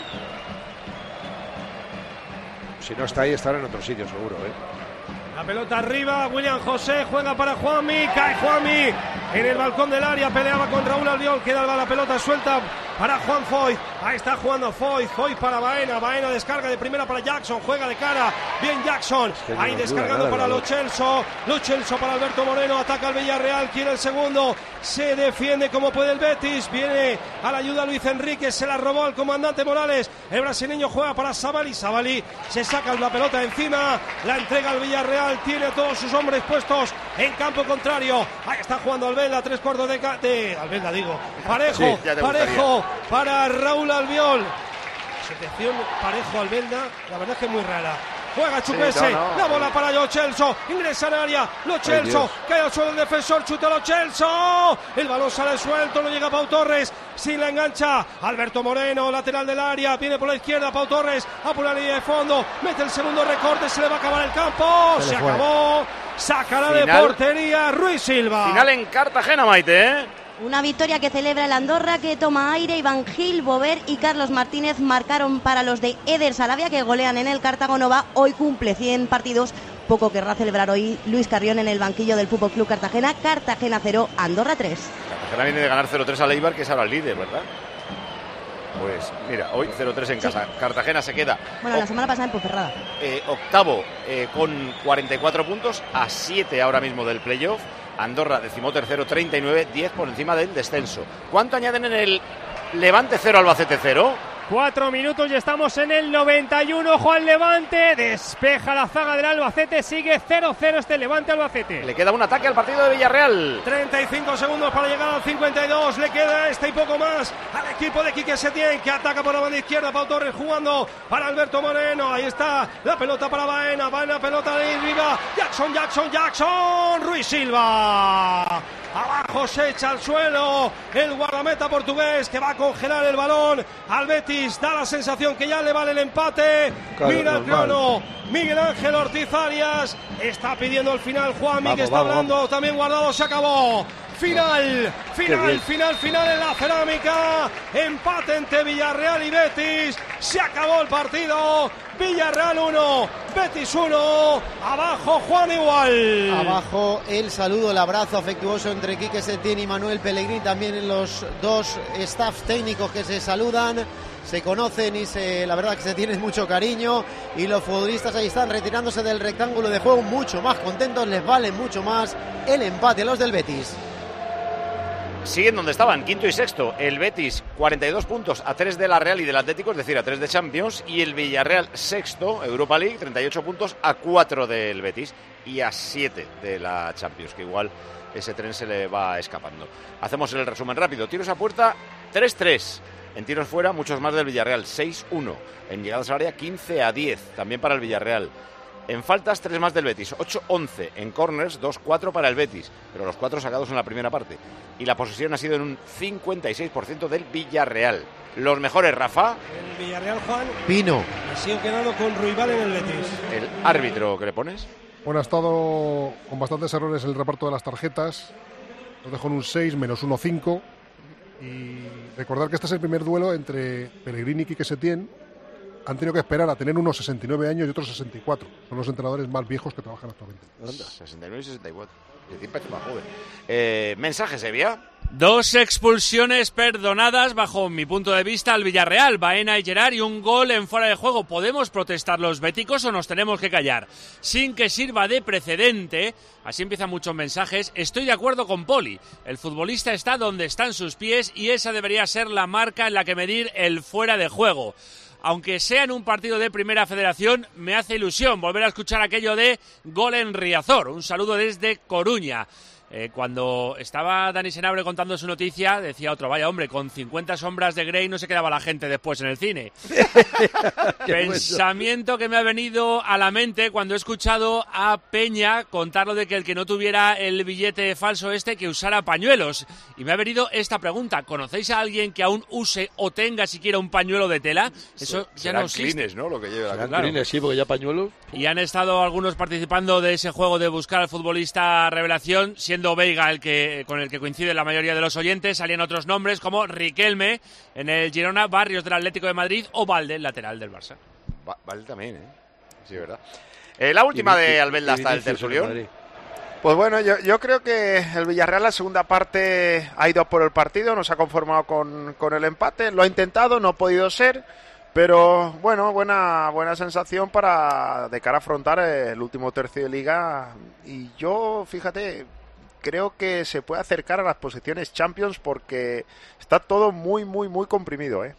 Si no está ahí, estará en otro sitio, seguro. ¿eh? La pelota arriba, William José juega para Juanmi, cae Juanmi en el balcón del área, peleaba con Raúl Albiol, queda la pelota suelta para Juan Foy. Ahí está jugando Foy. Foy para Baena. Baena descarga de primera para Jackson. Juega de cara. Bien Jackson. que Ahí descargando nada, para la Lo Celso. Lo Celso para Alberto Moreno. Ataca al Villarreal. Quiere el segundo. Se defiende como puede el Betis. Viene a la ayuda Luis Enrique. Se la robó al comandante Morales. El brasileño juega para Sabali. Sabali se saca la pelota encima. La entrega al Villarreal. Tiene a todos sus hombres puestos en campo contrario. Ahí está jugando Albelda. Tres cuartos de, de Albelda, digo. Parejo. Sí, parejo para Raúl Albiol. Selección parejo Albelda. La verdad es que es muy rara. Juega Chukwese, no, no. la bola para Lo Celso, ingresa en área, Lo Celso, cae al suelo el defensor, chuta Lo Celso, el balón sale suelto, no llega Pau Torres, sin la engancha, Alberto Moreno, lateral del área, viene por la izquierda Pau Torres, a por la línea de fondo, mete el segundo recorte, se le va a acabar el campo, Se acabó, sacará de portería Ruiz Silva. Final en Cartagena, Maite, ¿eh? Una victoria que celebra el Andorra, que toma aire. Iván Gil, Bover y Carlos Martínez marcaron para los de Eder Salavia, que golean en el Cartago Nova. Hoy cumple 100 partidos. Poco querrá celebrar hoy Luis Carrión en el banquillo del Fútbol Club Cartagena. Cartagena 0, Andorra 3. Cartagena viene de ganar 0-3 a Leibar, que es ahora el líder, ¿verdad? Pues mira, hoy 0-3 en casa. Cartagena se queda Bueno, la semana pasada en Ponferrada. eh, octavo eh, con 44 puntos, a 7 ahora mismo del playoff. Andorra, decimotercero, 39, 10 por encima del descenso. ¿Cuánto añaden en el Levante 0, Albacete 0? Cuatro minutos y estamos en el 91. Juan Levante despeja la zaga del Albacete. Sigue 0-0 este Levante Albacete. Le queda un ataque al partido de Villarreal. 35 segundos para llegar al 52. Le queda este y poco más al equipo de Quique Setién que ataca por la banda izquierda. Pau Torres jugando para Alberto Moreno. Ahí está la pelota para Baena. Baena, pelota de arriba. Jackson, Jackson, Jackson. Ruiz Silva. Abajo se echa al suelo el guardameta portugués que va a congelar el balón al Betis. Da la sensación que ya le vale el empate. Claro, Mira el crono. Miguel Ángel Ortiz Arias está pidiendo el final. Juan Vamos, que está vamos, hablando también guardado. Se acabó. Final, final, final, final en la cerámica. Empate entre Villarreal y Betis. Se acabó el partido. Villarreal 1, Betis 1. Abajo Juan igual. Abajo el saludo, el abrazo afectuoso entre Quique Setién y Manuel Pellegrini, también los dos staff técnicos que se saludan, se conocen y se, la verdad que se tienen mucho cariño y los futbolistas ahí están retirándose del rectángulo de juego mucho más contentos, les vale mucho más el empate los del Betis. Siguen donde estaban, quinto y sexto. El Betis, 42 puntos a 3 de la Real y del Atlético, es decir, a 3 de Champions. Y el Villarreal, sexto, Europa League, 38 puntos a 4 del Betis y a 7 de la Champions, que igual ese tren se le va escapando. Hacemos el resumen rápido. Tiros a puerta, 3-3. En tiros fuera, muchos más del Villarreal, 6-1. En llegadas al área, 15 a 10, también para el Villarreal. En faltas, tres más del Betis, 8-11. En corners, 2-4 para el Betis, pero los cuatro sacados en la primera parte. Y la posesión ha sido en un 56% del Villarreal. Los mejores, Rafa, El Villarreal Juan Pino. me sigo quedando con Ruibal en el Betis. el árbitro que le pones. Bueno, ha estado con bastantes errores el reparto de las tarjetas. Lo dejó en un 6, menos 1, 5. Y recordar que este es el primer duelo entre Pellegrini y Quique Setién. Han tenido que esperar a tener unos 69 años y otros 64. Son los entrenadores más viejos que trabajan actualmente. 69 y 64. El tiempo parece más joven. Eh, mensaje, Sevilla. Dos expulsiones perdonadas bajo mi punto de vista al Villarreal, Baena y Gerard y un gol en fuera de juego. ¿Podemos protestar los béticos o nos tenemos que callar? Sin que sirva de precedente, así empiezan muchos mensajes, estoy de acuerdo con Poli. El futbolista está donde están sus pies y esa debería ser la marca en la que medir el fuera de juego. Aunque sea en un partido de primera federación, me hace ilusión volver a escuchar aquello de gol en Riazor. Un saludo desde Coruña. Eh, cuando estaba Dani Senabre contando su noticia, decía otro, vaya hombre, con 50 sombras de Grey no se quedaba la gente después en el cine. *laughs* Pensamiento que me ha venido a la mente cuando he escuchado a Peña contarlo de que el que no tuviera el billete falso este, que usara pañuelos. Y me ha venido esta pregunta, ¿conocéis a alguien que aún use o tenga siquiera un pañuelo de tela? Eso ya Serán no existe. clines, ¿no? Lo que lleva la Serán Claro. clines, Sí, porque ya pañuelos. Y han estado algunos participando de ese juego de buscar al futbolista revelación, siendo Veiga el que con el que coincide la mayoría de los oyentes. Salían otros nombres como Riquelme en el Girona, Barrios del Atlético de Madrid o Valde, el lateral del Barça. Va- vale también, ¿eh? Sí, verdad. Eh, la última Y- de Albelda hasta el tertulión. Pues bueno, yo, yo creo que el Villarreal la segunda parte ha ido por el partido, no se ha conformado con, con el empate, lo ha intentado, no ha podido ser, pero bueno, buena, buena sensación para de cara a afrontar el último tercio de liga. Y yo, fíjate, creo que se puede acercar a las posiciones Champions porque está todo muy, muy, muy comprimido. ¿eh?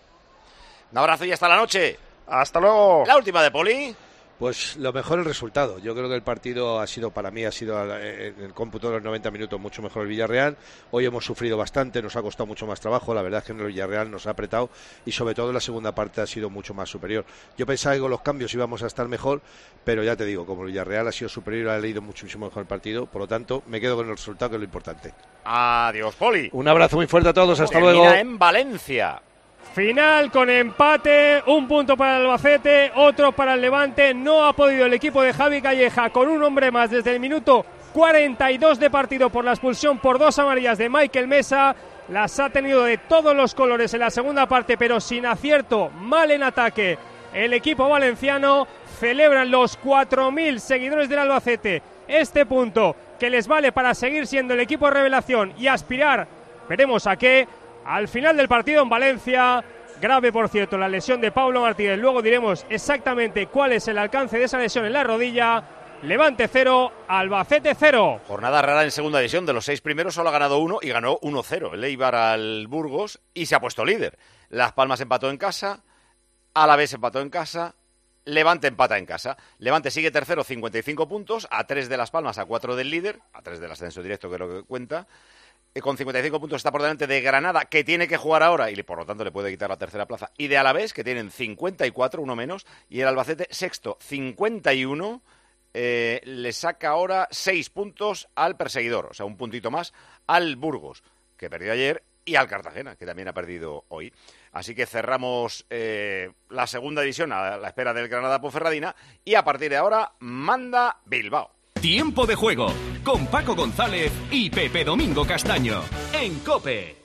Un abrazo y hasta la noche. Hasta luego. La última de Poli. Pues lo mejor el resultado. Yo creo que el partido ha sido, para mí, ha sido eh, en el cómputo de los 90 minutos mucho mejor el Villarreal. Hoy hemos sufrido bastante, nos ha costado mucho más trabajo. La verdad es que en el Villarreal nos ha apretado y sobre todo en la segunda parte ha sido mucho más superior. Yo pensaba que con los cambios íbamos a estar mejor, pero ya te digo, como el Villarreal ha sido superior, ha leído muchísimo mejor el partido. Por lo tanto, me quedo con el resultado, que es lo importante. Adiós, Poli. Un abrazo muy fuerte a todos. Hasta Termina luego. en Valencia. Final con empate, un punto para el Albacete, otro para el Levante. No ha podido el equipo de Javi Calleja con un hombre más desde el minuto 42 de partido por la expulsión por dos amarillas de Michael Mesa. Las ha tenido de todos los colores en la segunda parte, pero sin acierto, mal en ataque. El equipo valenciano celebran los 4.000 seguidores del Albacete este punto que les vale para seguir siendo el equipo revelación y aspirar, veremos a qué, al final del partido en Valencia. Grave, por cierto, la lesión de Pablo Martínez. Luego diremos exactamente cuál es el alcance de esa lesión en la rodilla. Levante cero, Albacete cero. Jornada rara en segunda división. De los seis primeros solo ha ganado uno y ganó 1-0. El al Burgos y se ha puesto líder. Las Palmas empató en casa, Alavés empató en casa, Levante empata en casa. Levante sigue tercero, 55 puntos, a 3 de Las Palmas, a 4 del líder, a 3 del ascenso directo, que es lo que cuenta. Eh, Con 55 puntos está por delante de Granada, que tiene que jugar ahora y por lo tanto le puede quitar la tercera plaza. Y de Alavés, que tienen 54, uno menos. Y el Albacete, sexto, 51. eh, le saca ahora 6 puntos al perseguidor, o sea, un puntito más al Burgos, que perdió ayer, y al Cartagena, que también ha perdido hoy. Así que cerramos eh, la segunda división a la espera del Granada Ponferradina y a partir de ahora manda Bilbao. Tiempo de juego con Paco González y Pepe Domingo Castaño en Cope.